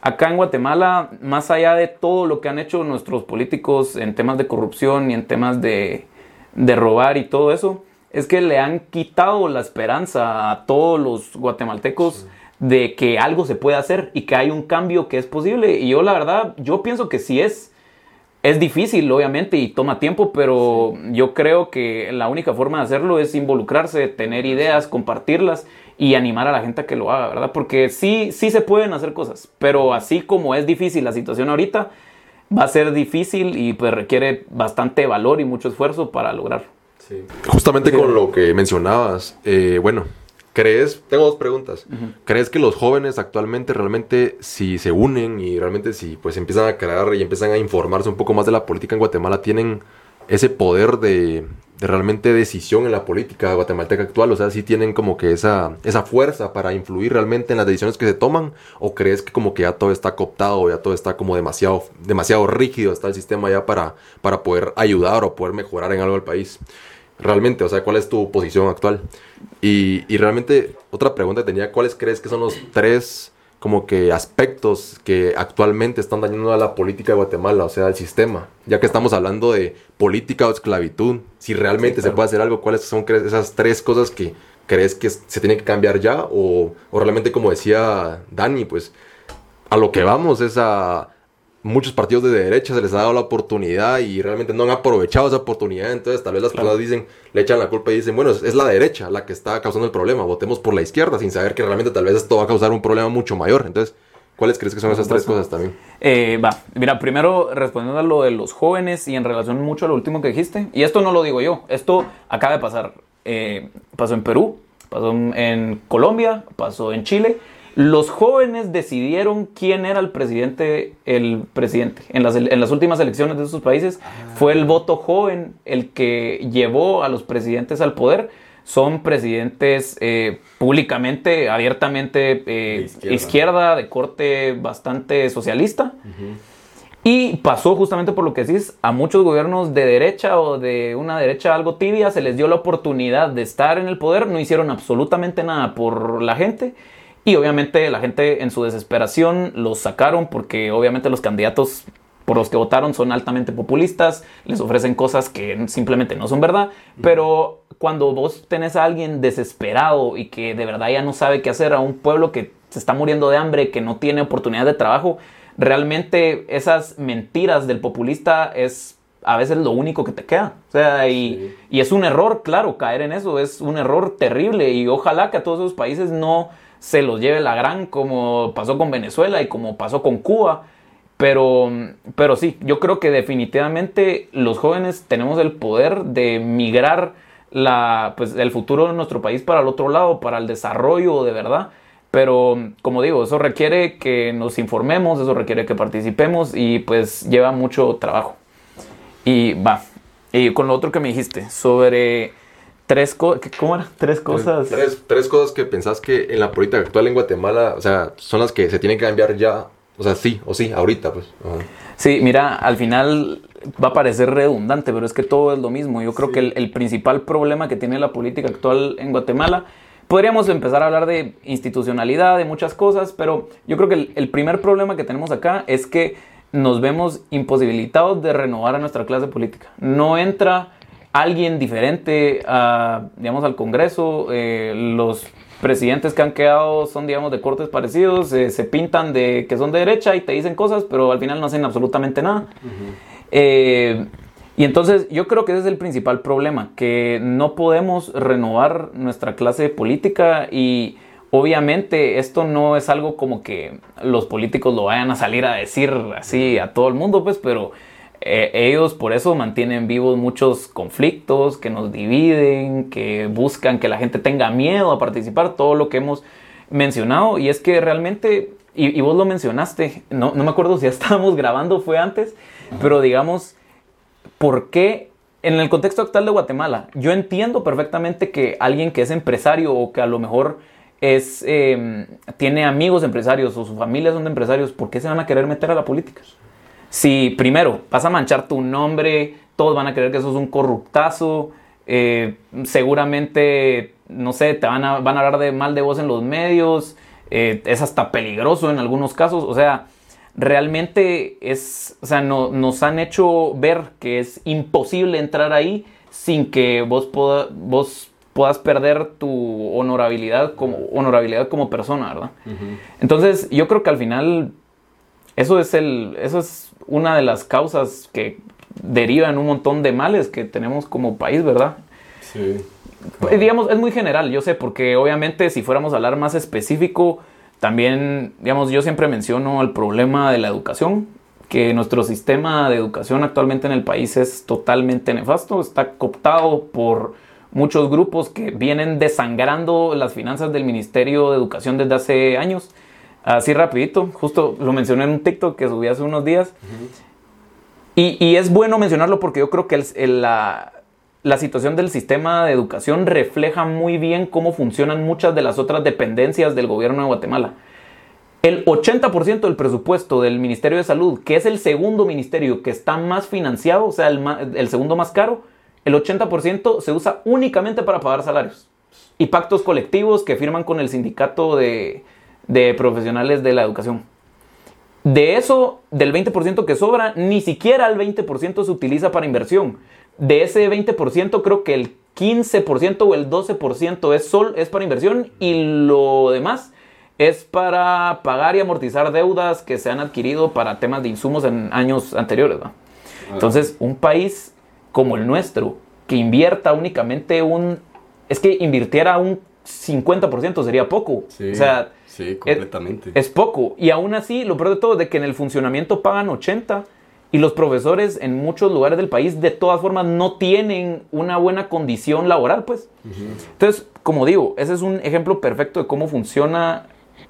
acá en Guatemala, más allá de todo lo que han hecho nuestros políticos en temas de corrupción y en temas de, de robar y todo eso, es que le han quitado la esperanza a todos los guatemaltecos de que algo se puede hacer y que hay un cambio que es posible. Y yo la verdad, yo pienso que sí es. Es difícil, obviamente, y toma tiempo, pero yo creo que la única forma de hacerlo es involucrarse, tener ideas, compartirlas y animar a la gente a que lo haga, ¿verdad? Porque sí, sí se pueden hacer cosas, pero así como es difícil la situación ahorita, va a ser difícil y pues requiere bastante valor y mucho esfuerzo para lograrlo. Sí. Justamente con lo que mencionabas, eh, bueno, ¿Crees? Tengo dos preguntas. ¿Crees que los jóvenes actualmente realmente si se unen y realmente si pues empiezan a crear y empiezan a informarse un poco más de la política en Guatemala tienen ese poder de, realmente decisión en la política guatemalteca actual? O sea, si tienen como que esa, esa fuerza para influir realmente en las decisiones que se toman? ¿O crees que como que ya todo está cooptado, ya todo está como demasiado, demasiado rígido, está el sistema ya para, para poder ayudar o poder mejorar en algo al país? realmente? O sea, ¿cuál es tu posición actual? Y, y realmente, otra pregunta tenía, ¿cuáles crees que son los tres como que aspectos que actualmente están dañando a la política de Guatemala, o sea, al sistema? Ya que estamos hablando de política o esclavitud, si realmente se puede hacer algo, ¿cuáles son esas tres cosas que crees que se tienen que cambiar ya? O, o realmente, como decía Dani, pues a lo que vamos es a muchos partidos de derecha se les ha dado la oportunidad y realmente no han aprovechado esa oportunidad. Entonces, tal vez las personas dicen, le echan la culpa y dicen, bueno, es, la derecha la que está causando el problema, votemos por la izquierda, sin saber que realmente tal vez esto va a causar un problema mucho mayor. Entonces, ¿cuáles crees que son esas tres cosas también? Eh, va, mira, primero respondiendo a lo de los jóvenes y en relación mucho a lo último que dijiste, y esto no lo digo yo, esto acaba de pasar. Eh, pasó en Perú, pasó en Colombia, pasó en Chile los jóvenes decidieron quién era el presidente, el presidente. En las, en las últimas elecciones de esos países fue el voto joven el que llevó a los presidentes al poder. Son presidentes eh, públicamente, abiertamente eh, izquierda. de corte bastante socialista. Y pasó justamente por lo que decís, a muchos gobiernos de derecha o de una derecha algo tibia se les dio la oportunidad de estar en el poder, no hicieron absolutamente nada por la gente y obviamente la gente en su desesperación los sacaron porque obviamente los candidatos por los que votaron son altamente populistas, les ofrecen cosas que simplemente no son verdad, pero cuando vos tenés a alguien desesperado y que de verdad ya no sabe qué hacer, a un pueblo que se está muriendo de hambre, que no tiene oportunidad de trabajo, realmente esas mentiras del populista es a veces lo único que te queda. O sea, y, y es un error, claro, caer en eso, es un error terrible y ojalá que a todos esos países no se los lleve la gran como pasó con Venezuela y como pasó con Cuba. Pero, pero sí, yo creo que definitivamente los jóvenes tenemos el poder de migrar la, pues, el futuro de nuestro país para el otro lado, para el desarrollo de verdad. Pero como digo, eso requiere que nos informemos, eso requiere que participemos y pues lleva mucho trabajo. Y va, y con lo otro que me dijiste sobre tres cosas, ¿cómo era? Tres cosas. Tres, tres, cosas que pensás que en la política actual en Guatemala, o sea, son las que se tienen que cambiar ya, o sea, sí o sí, ahorita, pues. Sí, mira, al final va a parecer redundante, pero es que todo es lo mismo. Yo creo que el, principal problema que tiene la política actual en Guatemala, podríamos empezar a hablar de institucionalidad, de muchas cosas, pero yo creo que el primer problema que tenemos acá es que nos vemos imposibilitados de renovar a nuestra clase política. No entra alguien diferente a, digamos, al Congreso. Eh, los presidentes que han quedado son, digamos, de cortes parecidos, eh, se pintan de que son de derecha y te dicen cosas, pero al final no hacen absolutamente nada. Eh, y entonces yo creo que ese es el principal problema, que no podemos renovar nuestra clase política y obviamente esto no es algo como que los políticos lo vayan a salir a decir así a todo el mundo, pues, pero eh, ellos por eso mantienen vivos muchos conflictos que nos dividen, que buscan que la gente tenga miedo a participar, todo lo que hemos mencionado. Y es que realmente, y, vos lo mencionaste, no, no, me acuerdo si ya estábamos grabando, fue antes, pero digamos, ¿por qué en el contexto actual de Guatemala? Yo entiendo perfectamente que alguien que es empresario o que a lo mejor es, em, tiene amigos empresarios o su familia son de empresarios, ¿por qué se van a querer meter a la política? Si primero vas a manchar tu nombre, todos van a creer que sos un corruptazo, eh, seguramente, no sé, te van a, van a hablar de mal de vos en los medios, eh, es hasta peligroso en algunos casos, o sea, realmente es, o sea, no, nos han hecho ver que es imposible entrar ahí sin que vos, poda- vos puedas perder tu honorabilidad como, honorabilidad como persona, ¿verdad? Entonces, yo creo que al final eso es, el, eso es una de las causas que derivan un montón de males que tenemos como país, ¿verdad? Sí. Pues, digamos, es muy general, yo sé, porque obviamente si fuéramos a hablar más específico, también, digamos, yo siempre menciono el problema de la educación, que nuestro sistema de educación actualmente en el país es totalmente nefasto, está cooptado por muchos grupos que vienen desangrando las finanzas del Ministerio de Educación desde hace años. Así rapidito, justo lo mencioné en un TikTok que subí hace unos días. Y, es bueno mencionarlo porque yo creo que la, situación del sistema de educación refleja muy bien cómo funcionan muchas de las otras dependencias del gobierno de Guatemala. El 80% del presupuesto del Ministerio de Salud, que es el segundo ministerio que está más financiado, o sea, el, el segundo más caro, el 80% se usa únicamente para pagar salarios y pactos colectivos que firman con el sindicato de, de profesionales de la educación. De eso, del 20% que sobra, ni siquiera el 20% se utiliza para inversión. De ese 20%, creo que el 15% o el 12% es, sol, es para inversión y lo demás es para pagar y amortizar deudas que se han adquirido para temas de insumos en años anteriores. Entonces, un país como el nuestro, que invierta únicamente un... Es que invirtiera un 50% sería poco. Sí, o sea, sí, completamente. es poco. Y aún así, lo peor de todo es de que en el funcionamiento pagan 80 y los profesores en muchos lugares del país de todas formas no tienen una buena condición laboral, pues. Entonces, como digo, ese es un ejemplo perfecto de cómo funciona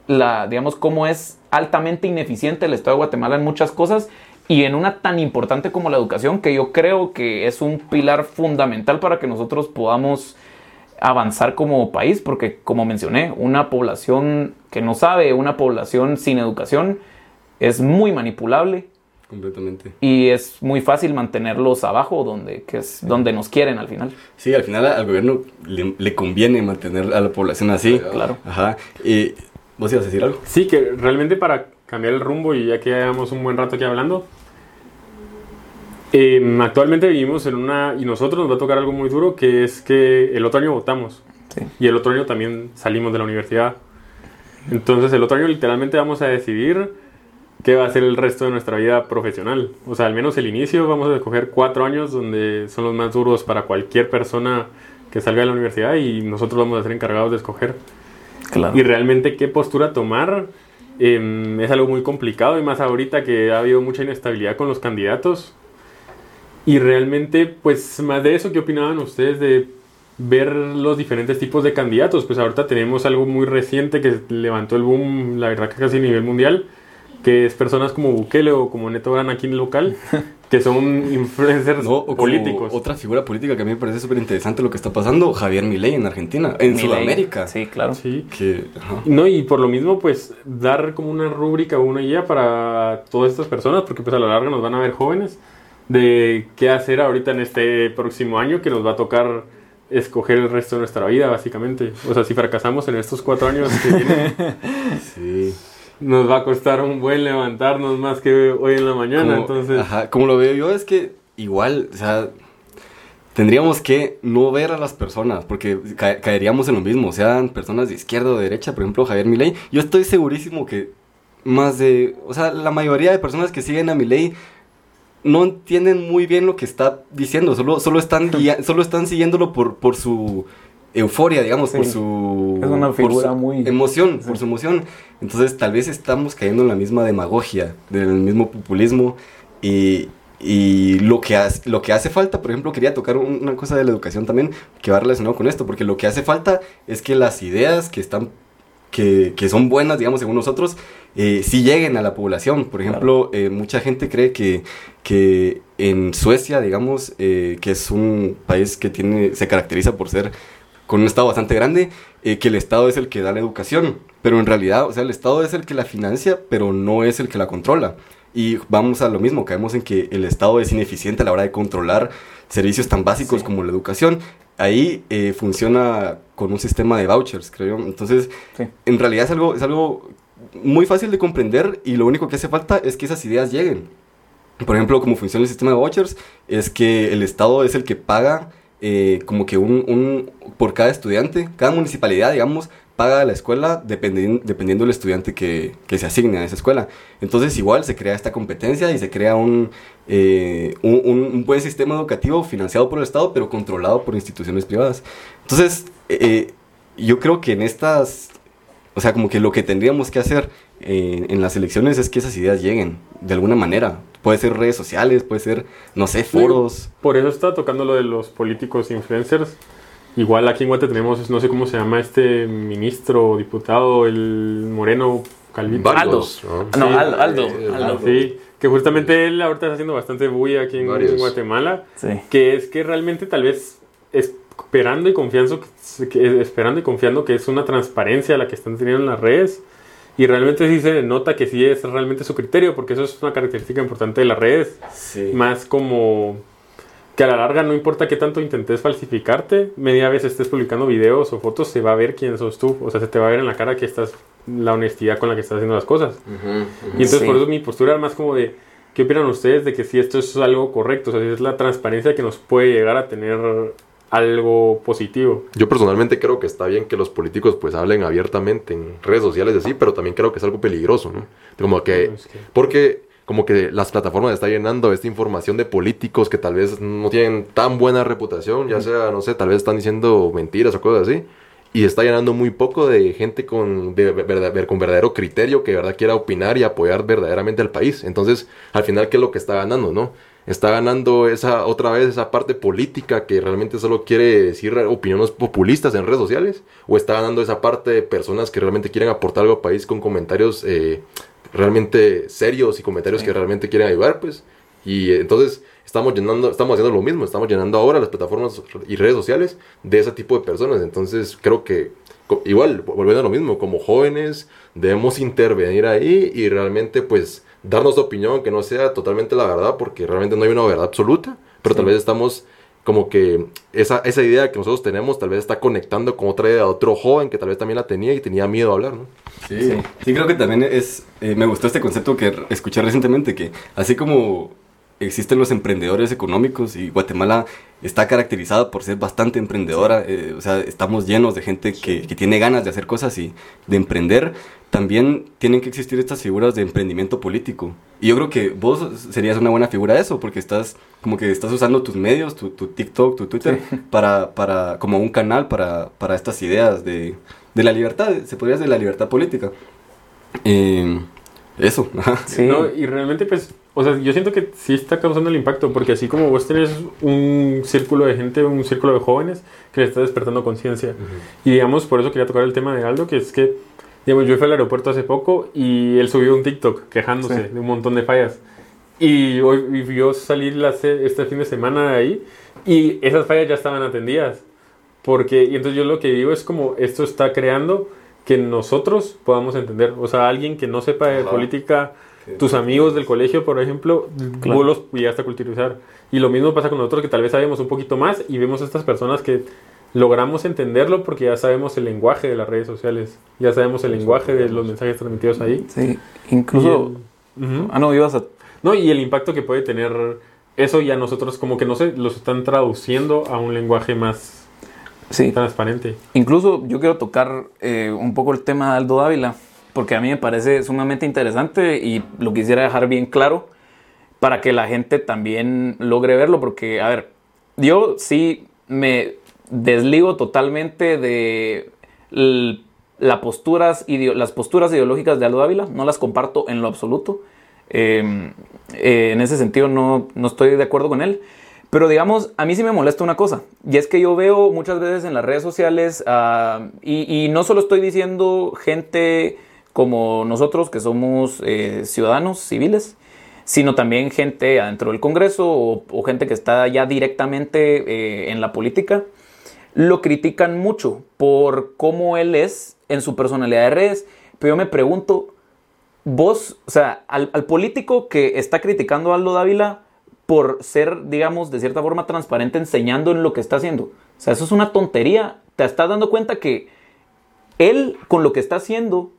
la, digamos, cómo es altamente ineficiente el Estado de Guatemala en muchas cosas y en una tan importante como la educación, que yo creo que es un pilar fundamental para que nosotros podamos avanzar como país, porque como mencioné, una población que no sabe, una población sin educación, es muy manipulable Completamente. y es muy fácil mantenerlos abajo, donde, que es donde nos quieren al final. Sí, al final al gobierno le, le conviene mantener a la población así. Claro. Ajá. Y, ¿Vos ibas a decir algo? Sí, que realmente para cambiar el rumbo y ya que ya llevamos un buen rato aquí hablando, em, actualmente vivimos en una, y nosotros nos va a tocar algo muy duro, que es que el otro año votamos Sí. y el otro año también salimos de la universidad. Entonces el otro año literalmente vamos a decidir qué va a ser el resto de nuestra vida profesional. O sea, al menos el inicio vamos a escoger cuatro años donde son los más duros para cualquier persona que salga de la universidad y nosotros vamos a ser encargados de escoger. Claro. Y realmente qué postura tomar em, es algo muy complicado y más ahorita que ha habido mucha inestabilidad con los candidatos. Y realmente, pues más de eso, ¿qué opinaban ustedes de ver los diferentes tipos de candidatos? Pues ahorita tenemos algo muy reciente que levantó el boom, la verdad que casi a nivel mundial, que es personas como Bukele o como Neto Gran aquí en local, que son influencers No, o políticos. Otra figura política que a mí me parece súper interesante lo que está pasando, Javier Milei en Argentina, en. Sudamérica. Sí, claro. Sí. Que, ajá. No, y por lo mismo, pues, dar como una rúbrica o una guía para todas estas personas, porque pues a la larga nos van a ver jóvenes, de qué hacer ahorita en este próximo año que nos va a tocar escoger el resto de nuestra vida, básicamente. O sea, si fracasamos en estos cuatro años que vienen, Sí. nos va a costar un buen levantarnos más que hoy en la mañana, Como- entonces... ajá, como lo veo yo es que igual, o sea, tendríamos que no ver a las personas, porque ca- caeríamos en lo mismo, sean personas de izquierda o de derecha, por ejemplo, Javier Milei. Yo estoy segurísimo que más de, o sea, la mayoría de personas que siguen a Milei no entienden muy bien lo que está diciendo, solo, solo, están, solo están siguiéndolo por, por su euforia, digamos, por su... Es una por figura su muy- Emoción, por su emoción. Entonces tal vez estamos cayendo en la misma demagogia, del mismo populismo y... Y lo que, hace, lo que hace falta, por ejemplo, quería tocar un- una cosa de la educación también que va relacionado con esto, porque lo que hace falta es que las ideas que están que, que son buenas, digamos, según nosotros, eh, sí lleguen a la población. Por ejemplo, eh, mucha gente cree que, que en Suecia, digamos, eh, que es un país que tiene, se caracteriza por ser con un Estado bastante grande, eh, que el Estado es el que da la educación. Pero en realidad, o sea, el Estado es el que la financia, pero no es el que la controla. y vamos a lo mismo, caemos en que el Estado es ineficiente a la hora de controlar servicios tan básicos Sí. como la educación. Ahí eh, funciona con un sistema de vouchers, creo. yo. Entonces, Sí. en realidad es algo, es algo muy fácil de comprender y lo único que hace falta es que esas ideas lleguen. Por ejemplo, cómo funciona el sistema de vouchers es que el Estado es el que paga eh, como que un, un- por cada estudiante, cada municipalidad, digamos, paga la escuela dependi- dependiendo del estudiante que, que se asigne a esa escuela. Entonces igual se crea esta competencia y se crea un, eh, un buen sistema educativo financiado por el Estado, pero controlado por instituciones privadas. Entonces, eh, yo creo que en estas, o sea, como que lo que tendríamos que hacer eh, en las elecciones es que esas ideas lleguen de alguna manera. Puede ser redes sociales, puede ser, no sé, foros. Por eso está tocando lo de los políticos influencers. Igual aquí en Guate tenemos, no sé cómo se llama este ministro o diputado, el Moreno Calvito. Aldo. ¿no? No, Sí. Aldo. Aldo, Eh, Aldo. Sí, que justamente él ahorita está haciendo bastante bulla aquí en Varios. Guatemala. Sí. que es que realmente tal vez esperando y confiando que, que- esperando y confiando que es una transparencia la que están teniendo en las redes y realmente sí se nota que sí es realmente su criterio porque eso es una característica importante de las redes Sí. más como que a la larga no importa qué tanto intentes falsificarte media vez estés publicando videos o fotos se va a ver quién sos tú o sea se te va a ver en la cara que estás la honestidad con la que estás haciendo las cosas y entonces Sí. por eso mi postura era más como de, ¿qué opinan ustedes de que si esto es algo correcto? O sea, si es la transparencia que nos puede llegar a tener algo positivo. Yo personalmente creo que está bien que los políticos pues hablen abiertamente en redes sociales así, pero también creo que es algo peligroso, ¿no? Como que, Es que- porque como que las plataformas están llenando esta información de políticos que tal vez no tienen tan buena reputación, ya sea, no sé, tal vez están diciendo mentiras o cosas así, y está llenando muy poco de gente con, de con verdadero criterio que de verdad quiera opinar y apoyar verdaderamente al país. Entonces, al final, ¿qué es lo que está ganando, no? Está ganando esa otra vez esa parte política que realmente solo quiere decir opiniones populistas en redes sociales, o está ganando esa parte de personas que realmente quieren aportar algo al país con comentarios eh, realmente serios y comentarios que realmente quieren ayudar, pues. Y entonces estamos llenando, estamos haciendo lo mismo, estamos llenando ahora las plataformas y redes sociales de ese tipo de personas. Entonces creo que igual, volviendo a lo mismo, como jóvenes debemos intervenir ahí y realmente pues darnos opinión que no sea totalmente la verdad, porque realmente no hay una verdad absoluta, pero tal vez estamos como que esa, esa idea que nosotros tenemos tal vez está conectando con otra idea de otro joven que tal vez también la tenía y tenía miedo a hablar, ¿no? Sí, sí, creo que también es, eh, me gustó este concepto que escuché recientemente, que así como existen los emprendedores económicos y Guatemala está caracterizada por ser bastante emprendedora, eh, o sea, estamos llenos de gente que, que tiene ganas de hacer cosas y de emprender, también tienen que existir estas figuras de emprendimiento político. Y yo creo que vos serías una buena figura de eso, porque estás como que estás usando tus medios, tu, tu TikTok, tu Twitter, para, para, como un canal para, para estas ideas de, de la libertad, se podría decir de la libertad política. Eh, eso, ajá. Sí. No, y realmente, pues, o sea, yo siento que sí está causando el impacto, porque así como vos tenés un círculo de gente, un círculo de jóvenes que le está despertando conciencia. Y digamos, por eso quería tocar el tema de Aldo, que es que, digamos, yo fui al aeropuerto hace poco y él subió un TikTok quejándose Sí. de un montón de fallas. Y hoy y vio salir la este fin de semana de ahí y esas fallas ya estaban atendidas. Porque, y entonces yo lo que digo es como esto está creando que nosotros podamos entender. O sea, alguien que no sepa de Ajá. política, tus amigos del colegio, por ejemplo, Claro. vos los llegaste a culturizar. Y lo mismo pasa con nosotros que tal vez sabemos un poquito más y vemos a estas personas que logramos entenderlo porque ya sabemos el lenguaje de las redes sociales, ya sabemos el lenguaje de los mensajes transmitidos ahí. Sí, incluso... Ah, no, ibas a... No, y el impacto que puede tener eso ya nosotros como que no sé, los están traduciendo a un lenguaje más Sí, transparente. Incluso yo quiero tocar eh, un poco el tema de Aldo Dávila, porque a mí me parece sumamente interesante y lo quisiera dejar bien claro para que la gente también logre verlo, porque, a ver, yo sí me desligo totalmente de la posturas las posturas ideológicas de Aldo Dávila, no las comparto en lo absoluto. Eh, eh, en ese sentido no, no estoy de acuerdo con él. Pero digamos, a mí sí me molesta una cosa, y es que yo veo muchas veces en las redes sociales, ah, y, no solo estoy diciendo gente como nosotros que somos eh, ciudadanos civiles, sino también gente adentro del Congreso o, o gente que está ya directamente eh, en la política, lo critican mucho por cómo él es en su personalidad de redes. Pero yo me pregunto, vos, o sea, al, al político que está criticando a Aldo Dávila por ser, digamos, de cierta forma transparente enseñando en lo que está haciendo. O sea, eso es una tontería. Te estás dando cuenta que él con lo que está haciendo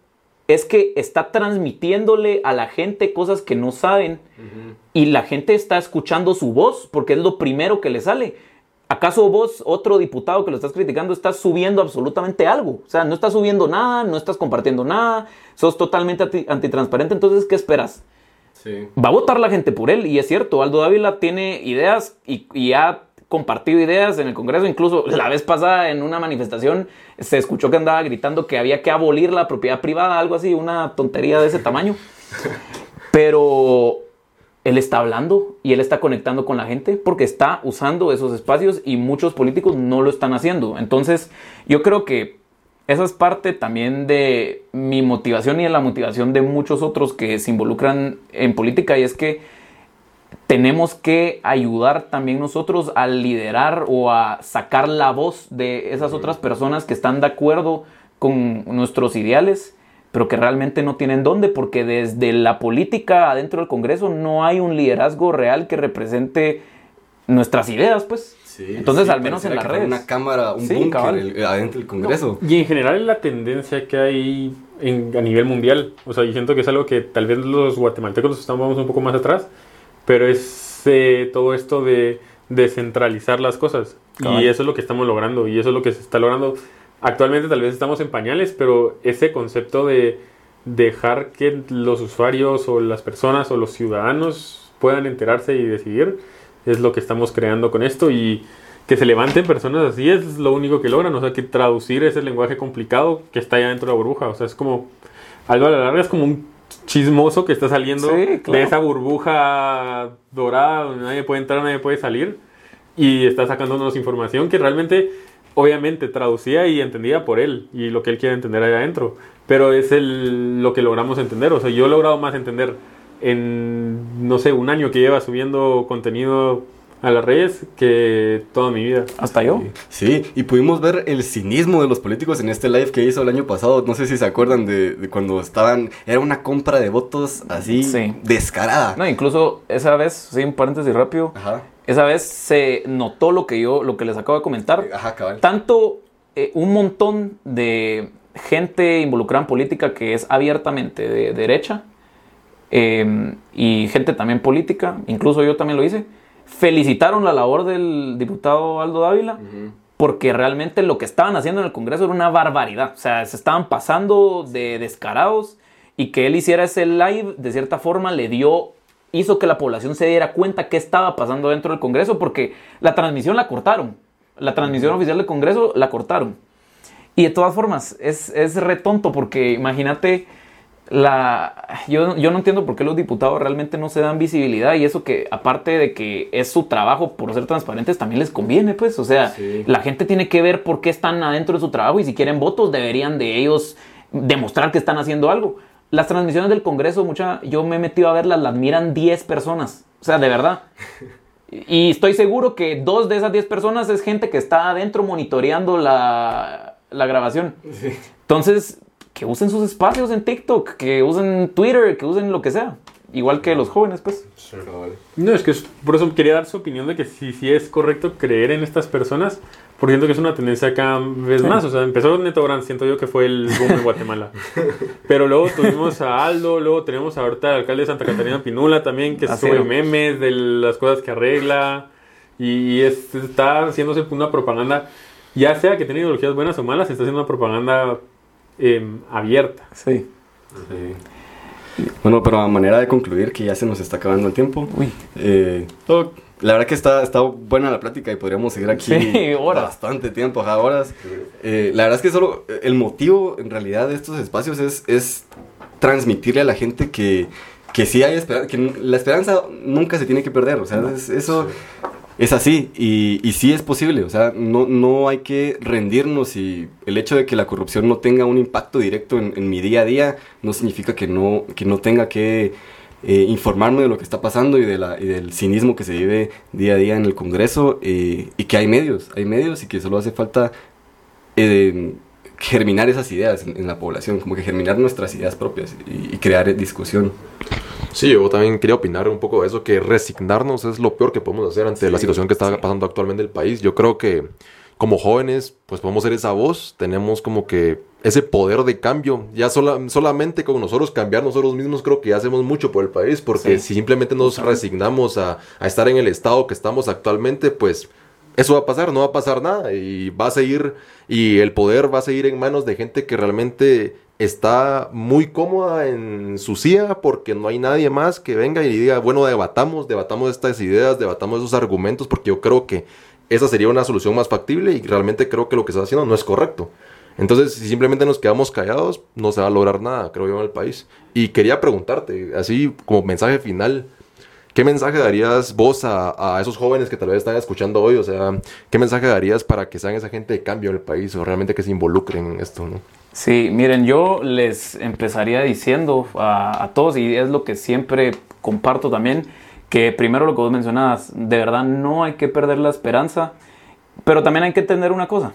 es que está transmitiéndole a la gente cosas que no saben y la gente está escuchando su voz porque es lo primero que le sale. ¿Acaso vos, otro diputado que lo estás criticando, estás subiendo absolutamente algo? O sea, no estás subiendo nada, no estás compartiendo nada, sos totalmente anti- antitransparente, entonces, ¿qué esperas? Sí. Va a votar la gente por él, y es cierto, Aldo Dávila tiene ideas y, y ha compartido ideas en el Congreso, incluso la vez pasada en una manifestación se escuchó que andaba gritando que había que abolir la propiedad privada, algo así, una tontería de ese tamaño. Pero él está hablando y él está conectando con la gente porque está usando esos espacios y muchos políticos no lo están haciendo. Entonces, yo creo que esa es parte también de mi motivación y de la motivación de muchos otros que se involucran en política y es que tenemos que ayudar también nosotros a liderar o a sacar la voz de esas otras personas que están de acuerdo con nuestros ideales, pero que realmente no tienen dónde, porque desde la política adentro del Congreso no hay un liderazgo real que represente nuestras ideas, pues. Sí, Entonces, sí, al menos en fuera redes. Una cámara, un Sí, búnker adentro del Congreso. Y en general es la tendencia que hay en- a nivel mundial. O sea, yo siento que es algo que tal vez los guatemaltecos estamos un poco más atrás, pero es eh, todo esto de descentralizar las cosas. Cabal. Y eso es lo que estamos logrando, y eso es lo que se está logrando. Actualmente tal vez estamos en pañales, pero ese concepto de dejar que los usuarios o las personas o los ciudadanos puedan enterarse y decidir es lo que estamos creando con esto y que se levanten personas así es lo único que logran, o sea, que traducir ese lenguaje complicado que está allá dentro de la burbuja, o sea, es como algo a la larga es como un chismoso que está saliendo Sí, claro. de esa burbuja dorada donde nadie puede entrar, nadie puede salir y está sacándonos información que realmente obviamente traducía y entendía por él y lo que él quiere entender allá adentro, pero es el, lo que logramos entender, o sea, yo he logrado más entender en, no sé, un año que lleva subiendo contenido a las redes que toda mi vida. Hasta yo. Sí, y pudimos ver el cinismo de los políticos en este live que hizo el año pasado. No sé si se acuerdan de, de cuando estaban. Era una compra de votos así Sí. descarada. No, incluso esa vez, sí, un paréntesis rápido, Ajá. esa vez se notó lo que yo, lo que les acabo de comentar. Ajá, cabal. Tanto eh, un montón de gente involucrada en política que es abiertamente de derecha eh, y gente también política, incluso yo también lo hice, felicitaron la labor del diputado Aldo Dávila Ujú. porque realmente lo que estaban haciendo en el Congreso era una barbaridad. O sea, se estaban pasando de descarados y que él hiciera ese live, de cierta forma, le dio, hizo que la población se diera cuenta qué estaba pasando dentro del Congreso porque la transmisión la cortaron. La transmisión oficial del Congreso la cortaron. Y de todas formas, es, es re tonto porque imagínate la yo, yo no entiendo por qué los diputados realmente no se dan visibilidad y eso que aparte de que es su trabajo por ser transparentes también les conviene pues o sea Sí. la gente tiene que ver por qué están adentro de su trabajo y si quieren votos deberían de ellos demostrar que están haciendo algo. Las transmisiones del Congreso mucha yo me he metido a verlas las miran 10 personas o sea de verdad. Y estoy seguro que dos de esas 10 personas es gente que está adentro monitoreando la, la grabación. Entonces, que usen sus espacios en TikTok, que usen Twitter, que usen lo que sea. Igual que los jóvenes, pues. No, es que es- por eso quería dar su opinión de que sí, sí es correcto creer en estas personas, porque siento que es una tendencia cada vez más. O sea, empezó Neto Brand, siento yo que fue el boom en Guatemala. Pero luego tuvimos a Aldo, luego tenemos ahorita al alcalde de Santa Catarina Pinula también, que Así sube es. memes de las cosas que arregla. Y es- está haciéndose una propaganda, ya sea que tenga ideologías buenas o malas, está haciendo una propaganda em, abierta. Sí. Sí. Bueno, pero a manera de concluir, que ya se nos está acabando el tiempo. Uy. eh, la verdad que está, está buena la plática y podríamos seguir aquí Sí, horas. bastante tiempo, ajá, horas. Eh, la verdad es que solo eh, el motivo en realidad de estos espacios es, es transmitirle a la gente que, que sí hay esperanza, que la esperanza nunca se tiene que perder. O sea, es- eso es así y, y sí es posible. O sea, no, no hay que rendirnos y el hecho de que la corrupción no tenga un impacto directo en, mi día a día no significa que no, que no tenga que eh, informarme de lo que está pasando y, de la, y del cinismo que se vive día a día en el Congreso eh, y que hay medios, hay medios y que solo hace falta eh, germinar esas ideas en, en la población, como que germinar nuestras ideas propias y, y crear discusión. Sí, yo también quería opinar un poco de eso, que resignarnos es lo peor que podemos hacer ante la situación que está pasando actualmente en el país. Yo creo que como jóvenes, pues podemos ser esa voz, tenemos como que ese poder de cambio. Ya sola- solamente con nosotros cambiar nosotros mismos creo que ya hacemos mucho por el país, porque Sí. si simplemente nos resignamos a, a estar en el estado que estamos actualmente, pues eso va a pasar, no va a pasar nada y va a seguir, y el poder va a seguir en manos de gente que realmente está muy cómoda en su silla porque no hay nadie más que venga y diga, bueno, debatamos, debatamos estas ideas, debatamos esos argumentos, porque yo creo que esa sería una solución más factible y realmente creo que lo que está haciendo no es correcto. Entonces, si simplemente nos quedamos callados, no se va a lograr nada, creo yo, en el país. Y quería preguntarte, así como mensaje final, ¿qué mensaje darías vos a, a esos jóvenes que tal vez están escuchando hoy? O sea, ¿qué mensaje darías para que sean esa gente de cambio en el país o realmente que se involucren en esto, no? Sí, miren, yo les empezaría diciendo a, a todos, y es lo que siempre comparto también, que primero lo que vos mencionabas, de verdad no hay que perder la esperanza, pero también hay que entender una cosa.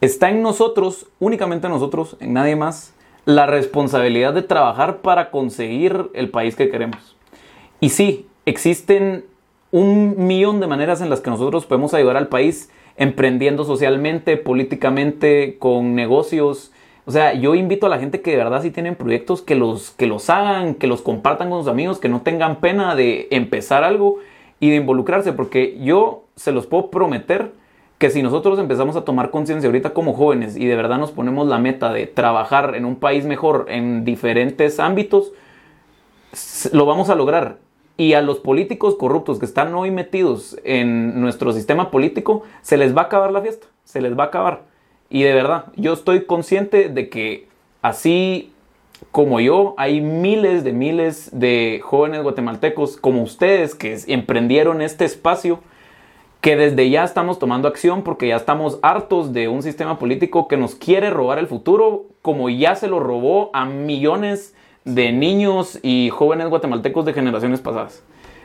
Está en nosotros, únicamente en nosotros, en nadie más, la responsabilidad de trabajar para conseguir el país que queremos. Y sí, existen un millón de maneras en las que nosotros podemos ayudar al país emprendiendo socialmente, políticamente, con negocios. O sea, yo invito a la gente que de verdad si tienen proyectos que los, que los hagan, que los compartan con sus amigos, que no tengan pena de empezar algo y de involucrarse, porque yo se los puedo prometer que si nosotros empezamos a tomar conciencia ahorita como jóvenes y de verdad nos ponemos la meta de trabajar en un país mejor en diferentes ámbitos, lo vamos a lograr. Y a los políticos corruptos que están hoy metidos en nuestro sistema político, se les va a acabar la fiesta, se les va a acabar. Y de verdad, yo estoy consciente de que así como yo, hay miles de miles de jóvenes guatemaltecos como ustedes que emprendieron este espacio que desde ya estamos tomando acción porque ya estamos hartos de un sistema político que nos quiere robar el futuro como ya se lo robó a millones de niños y jóvenes guatemaltecos de generaciones pasadas.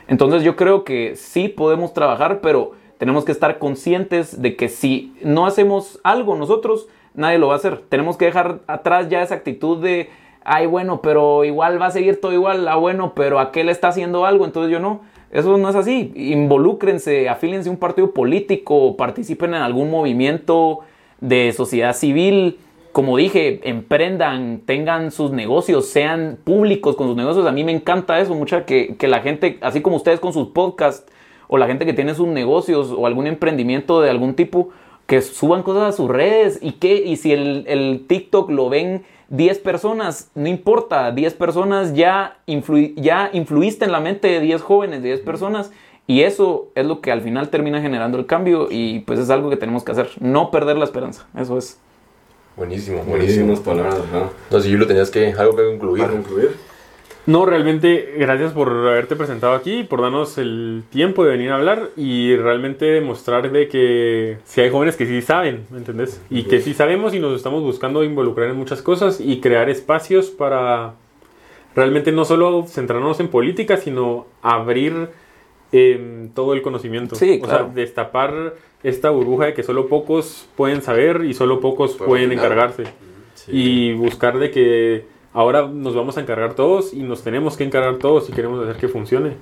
Entonces yo creo que sí podemos trabajar, pero tenemos que estar conscientes de que si no hacemos algo nosotros, nadie lo va a hacer. Tenemos que dejar atrás ya esa actitud de, ay bueno, pero igual va a seguir todo igual, ah bueno, pero aquel está haciendo algo, entonces yo no. Eso no es así. Involúcrense, afílense a un partido político, participen en algún movimiento de sociedad civil. Como dije, emprendan, tengan sus negocios, sean públicos con sus negocios. A mí me encanta eso, mucha que, que la gente, así como ustedes con sus podcasts, o la gente que tiene sus negocios o algún emprendimiento de algún tipo, que suban cosas a sus redes y que, y si el, el TikTok lo ven 10 personas, no importa, 10 personas ya, influ- ya influiste en la mente de 10 jóvenes, de 10 personas, y eso es lo que al final termina generando el cambio, y pues es algo que tenemos que hacer, no perder la esperanza, eso es. Buenísimo, Buenísimas palabras, ajá. No sé, Julio, tenías que algo que concluir. Para concluir. No, realmente gracias por haberte presentado aquí, por darnos el tiempo de venir a hablar y realmente demostrar de que si hay jóvenes que sí saben, ¿me entendés? Y que sí sabemos y nos estamos buscando involucrar en muchas cosas y crear espacios para realmente no solo centrarnos en política, sino abrir em, todo el conocimiento. Sí, O claro. sea, destapar esta burbuja de que solo pocos pueden saber y solo pocos Pueden encargarse y buscar de que ahora nos vamos a encargar todos y nos tenemos que encargar todos si queremos hacer que funcione.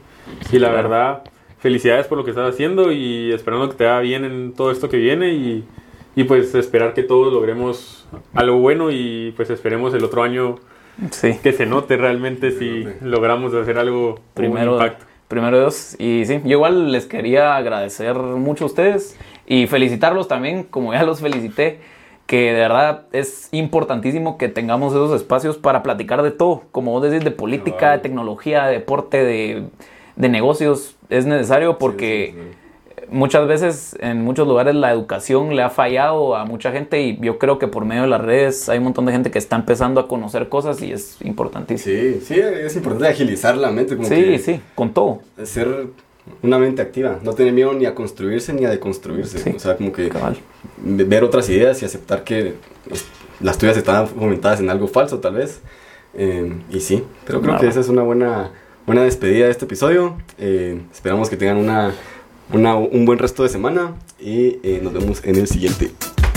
Y la claro. verdad, felicidades por lo que estás haciendo y esperando que te vaya bien en todo esto que viene y, y pues esperar que todos logremos algo bueno y pues esperemos el otro año Sí. que se note realmente si logramos hacer algo con un Primero, impacto. Primero Dios. Y sí, yo igual les quería agradecer mucho a ustedes y felicitarlos también, como ya los felicité, que de verdad es importantísimo que tengamos esos espacios para platicar de todo, como vos decís, de política, de tecnología, de deporte, de, de negocios. Es necesario porque muchas veces en muchos lugares la educación le ha fallado a mucha gente y yo creo que por medio de las redes hay un montón de gente que está empezando a conocer cosas y es importantísimo. Sí, sí, es importante agilizar la mente, como Sí, que sí, con todo. ser una mente activa, no tener miedo ni a construirse ni a deconstruirse, Sí, o sea, como que cabal. ver otras ideas y aceptar que las tuyas están fomentadas en algo falso tal vez, Eh, y sí, pero creo que esa es una buena, buena despedida de este episodio, Eh, esperamos que tengan una, una- un buen resto de semana y eh, nos vemos en el siguiente.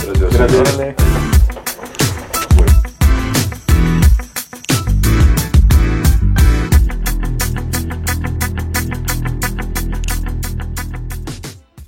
Gracias.